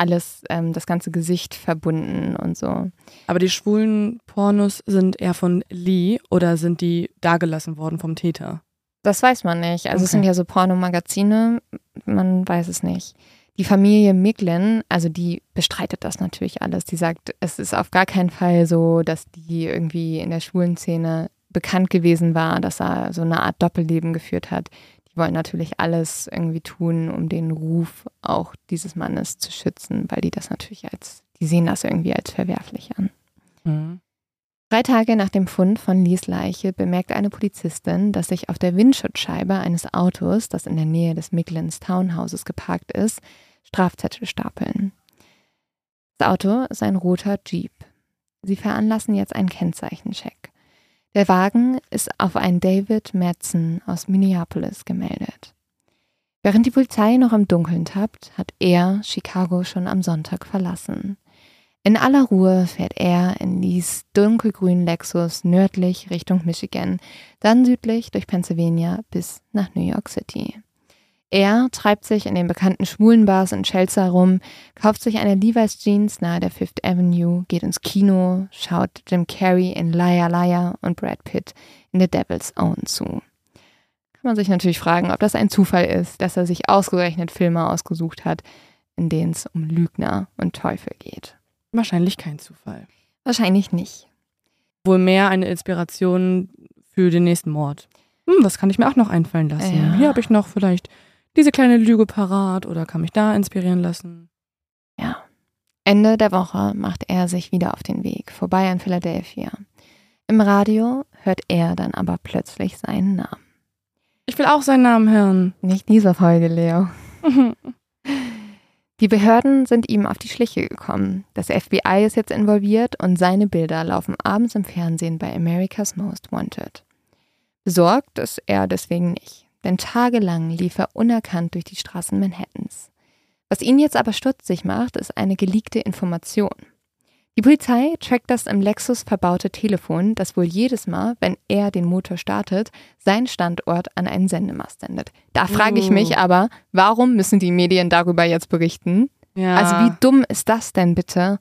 alles, ähm, das ganze Gesicht verbunden und so. Aber die schwulen Pornos sind eher von Lee oder sind die dagelassen worden vom Täter? Das weiß man nicht. Also okay. es sind ja so Pornomagazine, man weiß es nicht. Die Familie Miglin, also die bestreitet das natürlich alles. Die sagt, es ist auf gar keinen Fall so, dass die irgendwie in der schwulen Szene bekannt gewesen war, dass er so eine Art Doppelleben geführt hat. Die wollen natürlich alles irgendwie tun, um den Ruf auch dieses Mannes zu schützen, weil die das natürlich als, die sehen das irgendwie als verwerflich an. Mhm. Drei Tage nach dem Fund von Lees Leiche bemerkt eine Polizistin, dass sich auf der Windschutzscheibe eines Autos, das in der Nähe des Miglins Townhouses geparkt ist, Strafzettel stapeln. Das Auto ist ein roter Jeep. Sie veranlassen jetzt einen Kennzeichencheck. Der Wagen ist auf einen David Madsen aus Minneapolis gemeldet. Während die Polizei noch im Dunkeln tappt, hat er Chicago schon am Sonntag verlassen. In aller Ruhe fährt er in Lees dunkelgrünen Lexus nördlich Richtung Michigan, dann südlich durch Pennsylvania bis nach New York City. Er treibt sich in den bekannten schwulen Bars in Chelsea rum, kauft sich eine Levi's Jeans nahe der Fifth Avenue, geht ins Kino, schaut Jim Carrey in Liar Liar und Brad Pitt in The Devil's Own zu. Kann man sich natürlich fragen, ob das ein Zufall ist, dass er sich ausgerechnet Filme ausgesucht hat, in denen es um Lügner und Teufel geht. Wahrscheinlich kein Zufall. Wahrscheinlich nicht. Wohl mehr eine Inspiration für den nächsten Mord. Hm, was kann ich mir auch noch einfallen lassen? Ja. Hier habe ich noch vielleicht diese kleine Lüge parat oder kann mich da inspirieren lassen. Ja. Ende der Woche macht er sich wieder auf den Weg, vorbei an Philadelphia. Im Radio hört er dann aber plötzlich seinen Namen. Ich will auch seinen Namen hören. Nicht diese Folge, Leo. Die Behörden sind ihm auf die Schliche gekommen. Das FBI ist jetzt involviert und seine Bilder laufen abends im Fernsehen bei America's Most Wanted. Besorgt ist er deswegen nicht denn tagelang lief er unerkannt durch die Straßen Manhattans. Was ihn jetzt aber stutzig macht, ist eine geleakte Information. Die Polizei trackt das im Lexus verbaute Telefon, das wohl jedes Mal, wenn er den Motor startet, seinen Standort an einen Sendemast sendet. Da frage ich mich oh. aber, warum müssen die Medien darüber jetzt berichten? Ja. Also wie dumm ist das denn bitte?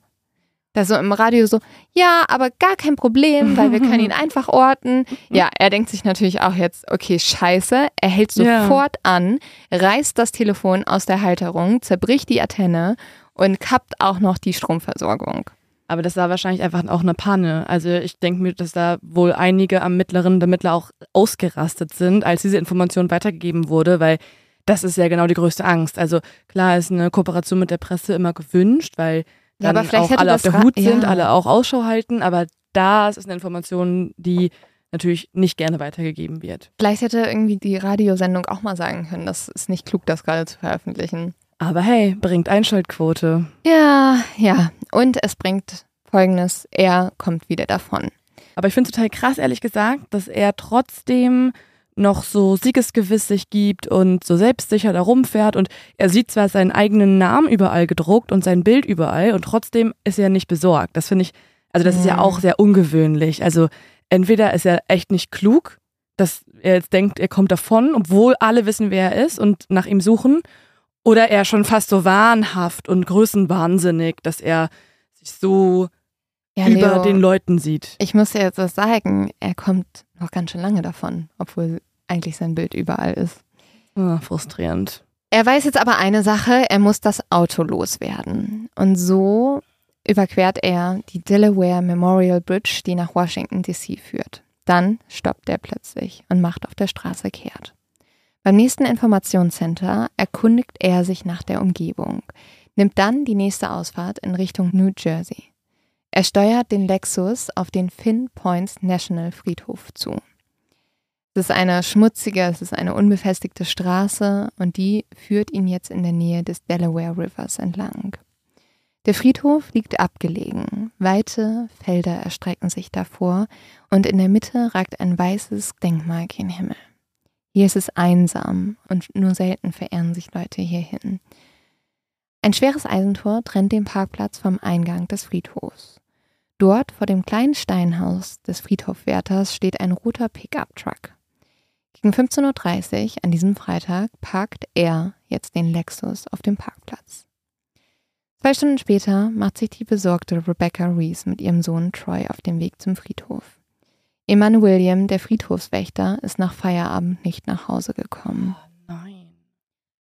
Da so im Radio so, ja, aber gar kein Problem, weil wir können ihn einfach orten. Ja, er denkt sich natürlich auch jetzt, okay, scheiße. Er hält sofort ja. an, reißt das Telefon aus der Halterung, zerbricht die Antenne und kappt auch noch die Stromversorgung. Aber das war wahrscheinlich einfach auch eine Panne. Also ich denke mir, dass da wohl einige am mittleren Ermittler auch ausgerastet sind, als diese Information weitergegeben wurde, weil das ist ja genau die größte Angst. Also klar ist eine Kooperation mit der Presse immer gewünscht, weil dann ja, aber vielleicht auch alle auf der Hut sind, ja. alle auch Ausschau halten, aber das ist eine Information, die natürlich nicht gerne weitergegeben wird. Vielleicht hätte irgendwie die Radiosendung auch mal sagen können, das ist nicht klug, das gerade zu veröffentlichen. Aber hey, bringt Einschaltquote. Ja, ja. Und es bringt folgendes, er kommt wieder davon. Aber ich finde es total krass, ehrlich gesagt, dass er trotzdem noch so siegesgewissig gibt und so selbstsicher da rumfährt und er sieht zwar seinen eigenen Namen überall gedruckt und sein Bild überall und trotzdem ist er nicht besorgt. Das finde ich, also das ist ja auch sehr ungewöhnlich. Also entweder ist er echt nicht klug, dass er jetzt denkt, er kommt davon, obwohl alle wissen, wer er ist und nach ihm suchen, oder er schon fast so wahnhaft und größenwahnsinnig, dass er sich so ja, über Leo, den Leuten sieht. Ich muss dir jetzt was sagen, er kommt noch ganz schön lange davon, obwohl eigentlich sein Bild überall ist. Oh, frustrierend. Er weiß jetzt aber eine Sache, er muss das Auto loswerden. Und so überquert er die Delaware Memorial Bridge, die nach Washington DC führt. Dann stoppt er plötzlich und macht auf der Straße kehrt. Beim nächsten Informationscenter erkundigt er sich nach der Umgebung, nimmt dann die nächste Ausfahrt in Richtung New Jersey. Er steuert den Lexus auf den Finn Points National Friedhof zu. Es ist eine schmutzige, es ist eine unbefestigte Straße und die führt ihn jetzt in der Nähe des Delaware Rivers entlang. Der Friedhof liegt abgelegen, weite Felder erstrecken sich davor und in der Mitte ragt ein weißes Denkmal gen Himmel. Hier ist es einsam und nur selten verehren sich Leute hierhin. Ein schweres Eisentor trennt den Parkplatz vom Eingang des Friedhofs. Dort vor dem kleinen Steinhaus des Friedhofwärters steht ein roter Pickup-Truck. Gegen 15.30 Uhr an diesem Freitag parkt er jetzt den Lexus auf dem Parkplatz. Zwei Stunden später macht sich die besorgte Rebecca Reese mit ihrem Sohn Troy auf den Weg zum Friedhof. Eman William, der Friedhofswächter, ist nach Feierabend nicht nach Hause gekommen. Oh nein.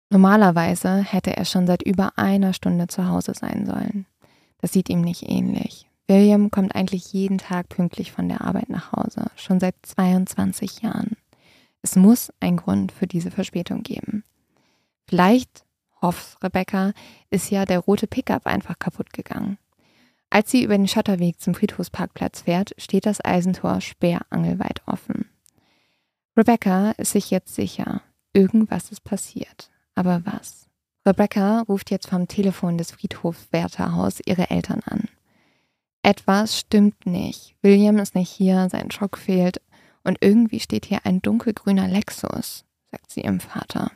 Normalerweise hätte er schon seit über einer Stunde zu Hause sein sollen. Das sieht ihm nicht ähnlich. William kommt eigentlich jeden Tag pünktlich von der Arbeit nach Hause, schon seit 22 Jahren. Es muss einen Grund für diese Verspätung geben. Vielleicht hofft Rebecca, ist ja der rote Pickup einfach kaputt gegangen. Als sie über den Schotterweg zum Friedhofsparkplatz fährt, steht das Eisentor sperrangelweit offen. Rebecca ist sich jetzt sicher, irgendwas ist passiert. Aber was? Rebecca ruft jetzt vom Telefon des Friedhofswärterhaus ihre Eltern an. Etwas stimmt nicht. William ist nicht hier, sein Schock fehlt und irgendwie steht hier ein dunkelgrüner Lexus, sagt sie ihrem Vater.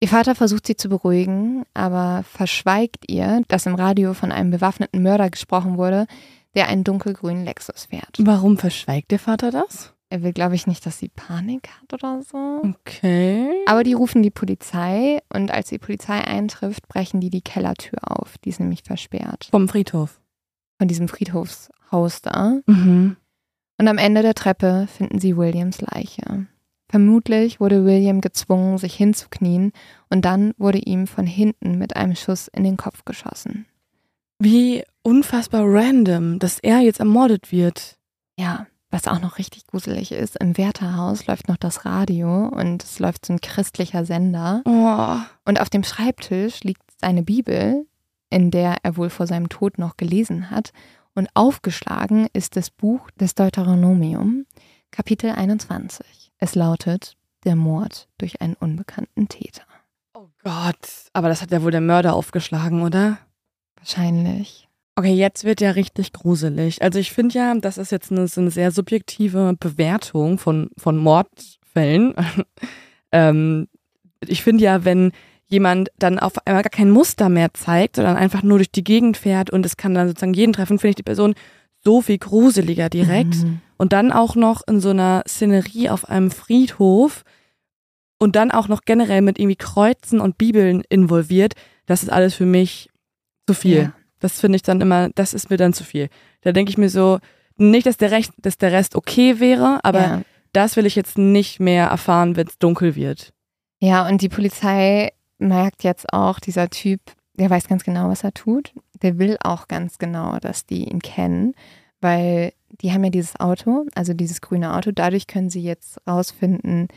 Ihr Vater versucht sie zu beruhigen, aber verschweigt ihr, dass im Radio von einem bewaffneten Mörder gesprochen wurde, der einen dunkelgrünen Lexus fährt. Warum verschweigt der Vater das? Er will, glaube ich, nicht, dass sie Panik hat oder so. Okay. Aber die rufen die Polizei und als die Polizei eintrifft, brechen die die Kellertür auf. Die ist nämlich versperrt. Vom Friedhof. Von diesem Friedhofshaus da. Mhm. Und am Ende der Treppe finden sie Williams Leiche. Vermutlich wurde William gezwungen, sich hinzuknien, und dann wurde ihm von hinten mit einem Schuss in den Kopf geschossen. Wie unfassbar random, dass er jetzt ermordet wird. Ja, was auch noch richtig gruselig ist, im Wärterhaus läuft noch das Radio und es läuft so ein christlicher Sender. Oh. Und auf dem Schreibtisch liegt seine Bibel, in der er wohl vor seinem Tod noch gelesen hat. Und aufgeschlagen ist das Buch des Deuteronomium, Kapitel 21. Es lautet Der Mord durch einen unbekannten Täter. Oh Gott. Aber das hat ja wohl der Mörder aufgeschlagen, oder? Wahrscheinlich. Okay, jetzt wird ja richtig gruselig. Also ich finde ja, das ist jetzt eine, so eine sehr subjektive Bewertung von, von Mordfällen. ähm, ich finde ja, wenn jemand dann auf einmal gar kein Muster mehr zeigt, sondern einfach nur durch die Gegend fährt und es kann dann sozusagen jeden treffen, finde ich die Person so viel gruseliger direkt. Mhm. Und dann auch noch in so einer Szenerie auf einem Friedhof und dann auch noch generell mit irgendwie Kreuzen und Bibeln involviert, das ist alles für mich zu viel. Ja. Das finde ich dann immer, das ist mir dann zu viel. Da denke ich mir so, nicht, dass der, Recht, dass der Rest okay wäre, aber ja. das will ich jetzt nicht mehr erfahren, wenn es dunkel wird. ja, und die Polizei merkt jetzt auch, dieser Typ, der weiß ganz genau, was er tut. Der will auch ganz genau, dass die ihn kennen, weil die haben ja dieses Auto, also dieses grüne Auto. Dadurch können sie jetzt rausfinden,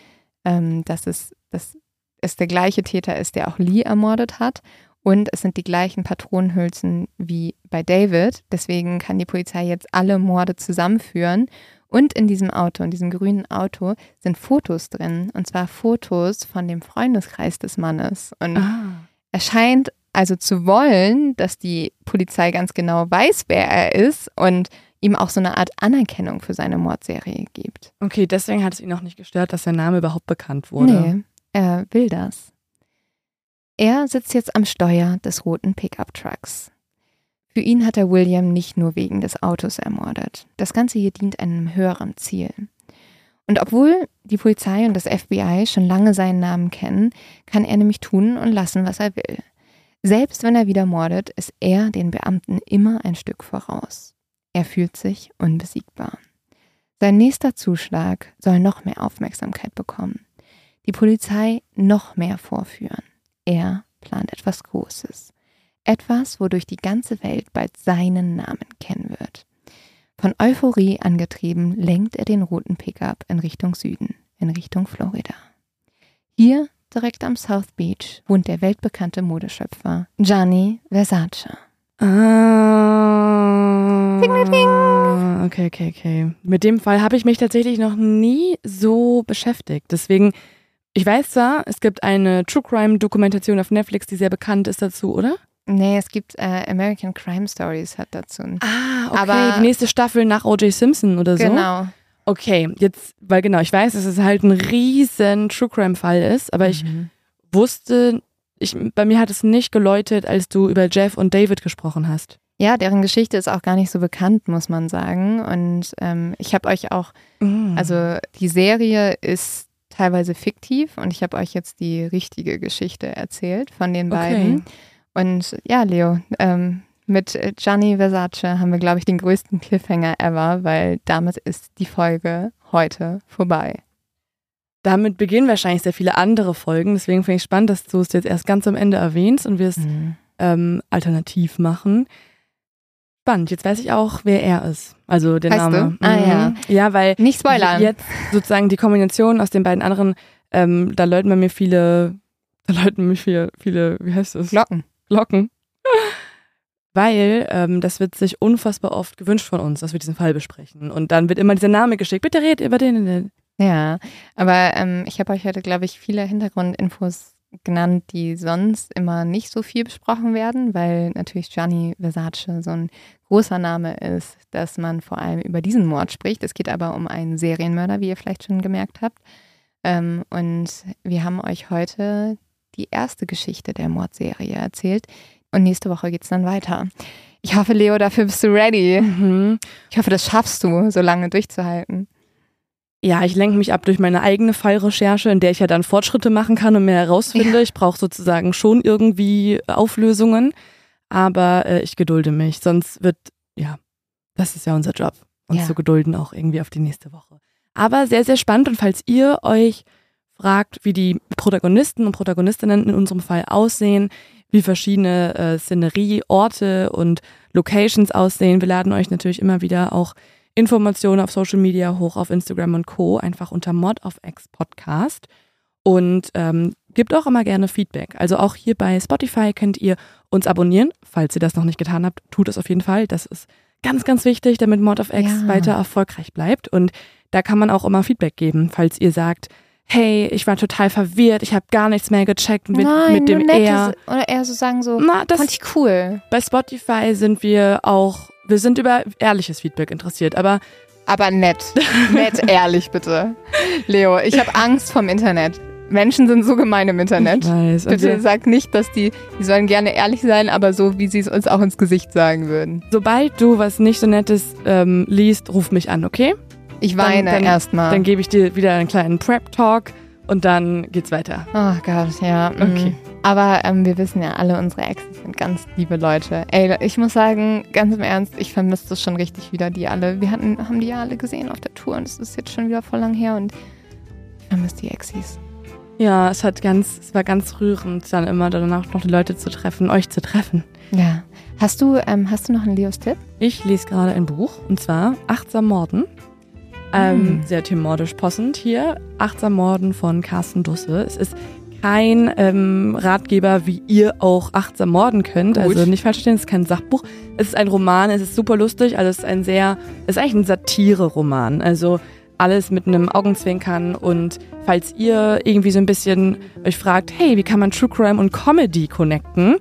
ähm, dass, es, dass es der gleiche Täter ist, der auch Lee ermordet hat. Und es sind die gleichen Patronenhülsen wie bei David. Deswegen kann die Polizei jetzt alle Morde zusammenführen. Und in diesem Auto, in diesem grünen Auto, sind Fotos drin. Und zwar Fotos von dem Freundeskreis des Mannes. Und Ah. er scheint also zu wollen, dass die Polizei ganz genau weiß, wer er ist und ihm auch so eine Art Anerkennung für seine Mordserie gibt. Okay, deswegen hat es ihn noch nicht gestört, dass sein Name überhaupt bekannt wurde. Nee, er will das. Er sitzt jetzt am Steuer des roten Pickup-Trucks. Für ihn hat er William nicht nur wegen des Autos ermordet. Das Ganze hier dient einem höheren Ziel. Und obwohl die Polizei und das FBI schon lange seinen Namen kennen, kann er nämlich tun und lassen, was er will. Selbst wenn er wieder mordet, ist er den Beamten immer ein Stück voraus. Er fühlt sich unbesiegbar. Sein nächster Zuschlag soll noch mehr Aufmerksamkeit bekommen. Die Polizei noch mehr vorführen. Er plant etwas Großes. Etwas, wodurch die ganze Welt bald seinen Namen kennen wird. Von Euphorie angetrieben, lenkt er den roten Pickup in Richtung Süden, in Richtung Florida. Hier, direkt am South Beach, wohnt der weltbekannte Modeschöpfer Gianni Versace. Ah. Ding, ding, ding. Okay, okay, okay. Mit dem Fall habe ich mich tatsächlich noch nie so beschäftigt. Deswegen, ich weiß zwar, es gibt eine True Crime Dokumentation auf Netflix, die sehr bekannt ist dazu, oder? Nee, es gibt äh, American Crime Stories hat dazu. ein- Ah, okay. Aber- die nächste Staffel nach O.J. Simpson oder so. Genau. Okay, jetzt, weil genau, ich weiß, dass es halt ein riesen True Crime Fall ist, aber ich Mhm. wusste, ich, bei mir hat es nicht geläutet, als du über Jeff und David gesprochen hast. Ja, deren Geschichte ist auch gar nicht so bekannt, muss man sagen. Und ähm, ich habe euch auch, Mhm. also die Serie ist teilweise fiktiv und ich habe euch jetzt die richtige Geschichte erzählt von den beiden. Und ja, Leo, ähm, mit Gianni Versace haben wir, glaube ich, den größten Cliffhanger ever, weil damit ist die Folge heute vorbei. Damit beginnen wahrscheinlich sehr viele andere Folgen, deswegen finde ich spannend, dass du es jetzt erst ganz am Ende erwähnst und wir es ähm, alternativ machen. Spannend, jetzt weiß ich auch, wer er ist. Also der Weißt Name. du? Ah, ja. Mhm. Ja, weil Nicht spoilern. jetzt sozusagen die Kombination aus den beiden anderen, ähm, da läuten bei mir viele, da läuten mir viele, viele, wie heißt das? Glocken. Glocken. Weil ähm, das wird sich unfassbar oft gewünscht von uns, dass wir diesen Fall besprechen. Und dann wird immer dieser Name geschickt. Bitte redet über den. den. Ja, aber ähm, ich habe euch heute, glaube ich, viele Hintergrundinfos genannt, die sonst immer nicht so viel besprochen werden, weil natürlich Gianni Versace so ein großer Name ist, dass man vor allem über diesen Mord spricht. Es geht aber um einen Serienmörder, wie ihr vielleicht schon gemerkt habt. Ähm, und wir haben euch heute die erste Geschichte der Mordserie erzählt. Und nächste Woche geht es dann weiter. Ich hoffe, Leo, dafür bist du ready. Mhm. Ich hoffe, das schaffst du, so lange durchzuhalten. Ja, ich lenke mich ab durch meine eigene Fallrecherche, in der ich ja dann Fortschritte machen kann und mehr herausfinde. Ich brauche sozusagen schon irgendwie Auflösungen, aber äh, ich gedulde mich. Sonst wird, ja, das ist ja unser Job, uns Ja. zu gedulden, auch irgendwie auf die nächste Woche. Aber sehr, sehr spannend. Und falls ihr euch fragt, wie die Protagonisten und Protagonistinnen in unserem Fall aussehen, wie verschiedene äh, Szenerie, Orte und Locations aussehen, wir laden euch natürlich immer wieder auch Informationen auf Social Media hoch auf Instagram und Co. einfach unter Mod of X Podcast. Und ähm, gebt auch immer gerne Feedback. Also auch hier bei Spotify könnt ihr uns abonnieren. Falls ihr das noch nicht getan habt, tut es auf jeden Fall. Das ist ganz, ganz wichtig, damit Mod of X Ja. weiter erfolgreich bleibt. Und da kann man auch immer Feedback geben, falls ihr sagt, hey, ich war total verwirrt, ich habe gar nichts mehr gecheckt mit, mit dem er. oder eher so sagen so, Na, das, fand ich cool. bei Spotify sind wir auch, wir sind über ehrliches Feedback interessiert, aber Aber nett. nett, ehrlich bitte. Leo, ich habe Angst vom Internet. Menschen sind so gemein im Internet. ich weiß, und Bitte wir, sag nicht, dass die, die sollen gerne ehrlich sein, aber so, wie sie es uns auch ins Gesicht sagen würden. sobald du was nicht so Nettes ähm, liest, ruf mich an, okay? Ich weine dann- erstmal. Dann gebe ich dir wieder einen kleinen Prep-Talk und dann geht's weiter. Oh Gott, ja. mm. Okay. Aber ähm, wir wissen ja alle, unsere Exes sind ganz liebe Leute. Ey, ich muss sagen, ganz im Ernst, ich vermisse das schon richtig wieder, die alle. Wir hatten, haben die ja alle gesehen auf der Tour und es ist jetzt schon wieder voll lang her und ich vermisse die Exis. Ja, es hat ganz, es war ganz rührend, dann immer danach noch die Leute zu treffen, euch zu treffen. Ja. Hast du, ähm, hast du noch einen Leos Tipp? Ich lese gerade ein Buch und zwar Achtsam Morden. Ähm, Hm. Sehr thematisch passend hier. Achtsam Morden von Carsten Dusse. Es ist kein ähm, Ratgeber, wie ihr auch achtsam morden könnt. Gut. Also nicht falsch verstehen, es ist kein Sachbuch. Es ist ein Roman, es ist super lustig. Also es ist ein sehr, es ist eigentlich ein Satire-Roman. Also alles mit einem Augenzwinkern und falls ihr irgendwie so ein bisschen euch fragt, hey, wie kann man True Crime und Comedy connecten,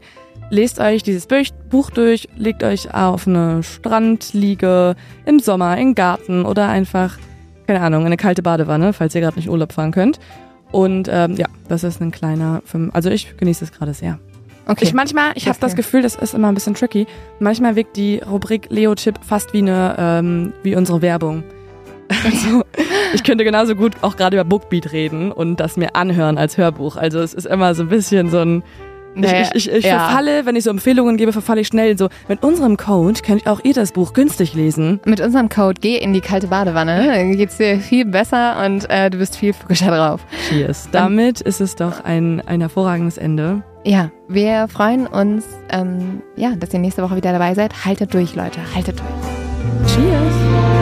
lest euch dieses Buch- durch, legt euch auf eine Strandliege im Sommer, im Garten oder einfach, keine Ahnung, in eine kalte Badewanne, falls ihr gerade nicht Urlaub fahren könnt. Und ähm, ja, das ist ein kleiner Film. Also ich genieße es gerade sehr. Okay. Ich manchmal, ich habe das Gefühl, das ist immer ein bisschen tricky. Manchmal wirkt die Rubrik Leo-Tipp fast wie eine, ähm, wie unsere Werbung. Also, ich könnte genauso gut auch gerade über Bookbeat reden und das mir anhören als Hörbuch. Also es ist immer so ein bisschen so ein. Naja, ich ich, ich ja. verfalle, wenn ich so Empfehlungen gebe, verfalle ich schnell so. Mit unserem Code könnt auch ihr das Buch günstig lesen. Mit unserem Code geh in die kalte Badewanne, dann geht's dir viel besser und äh, du bist viel frischer drauf. Cheers. Damit ist es doch ein, ein hervorragendes Ende. Ja, wir freuen uns, ähm, ja, dass ihr nächste Woche wieder dabei seid. Haltet durch, Leute, haltet durch. Cheers.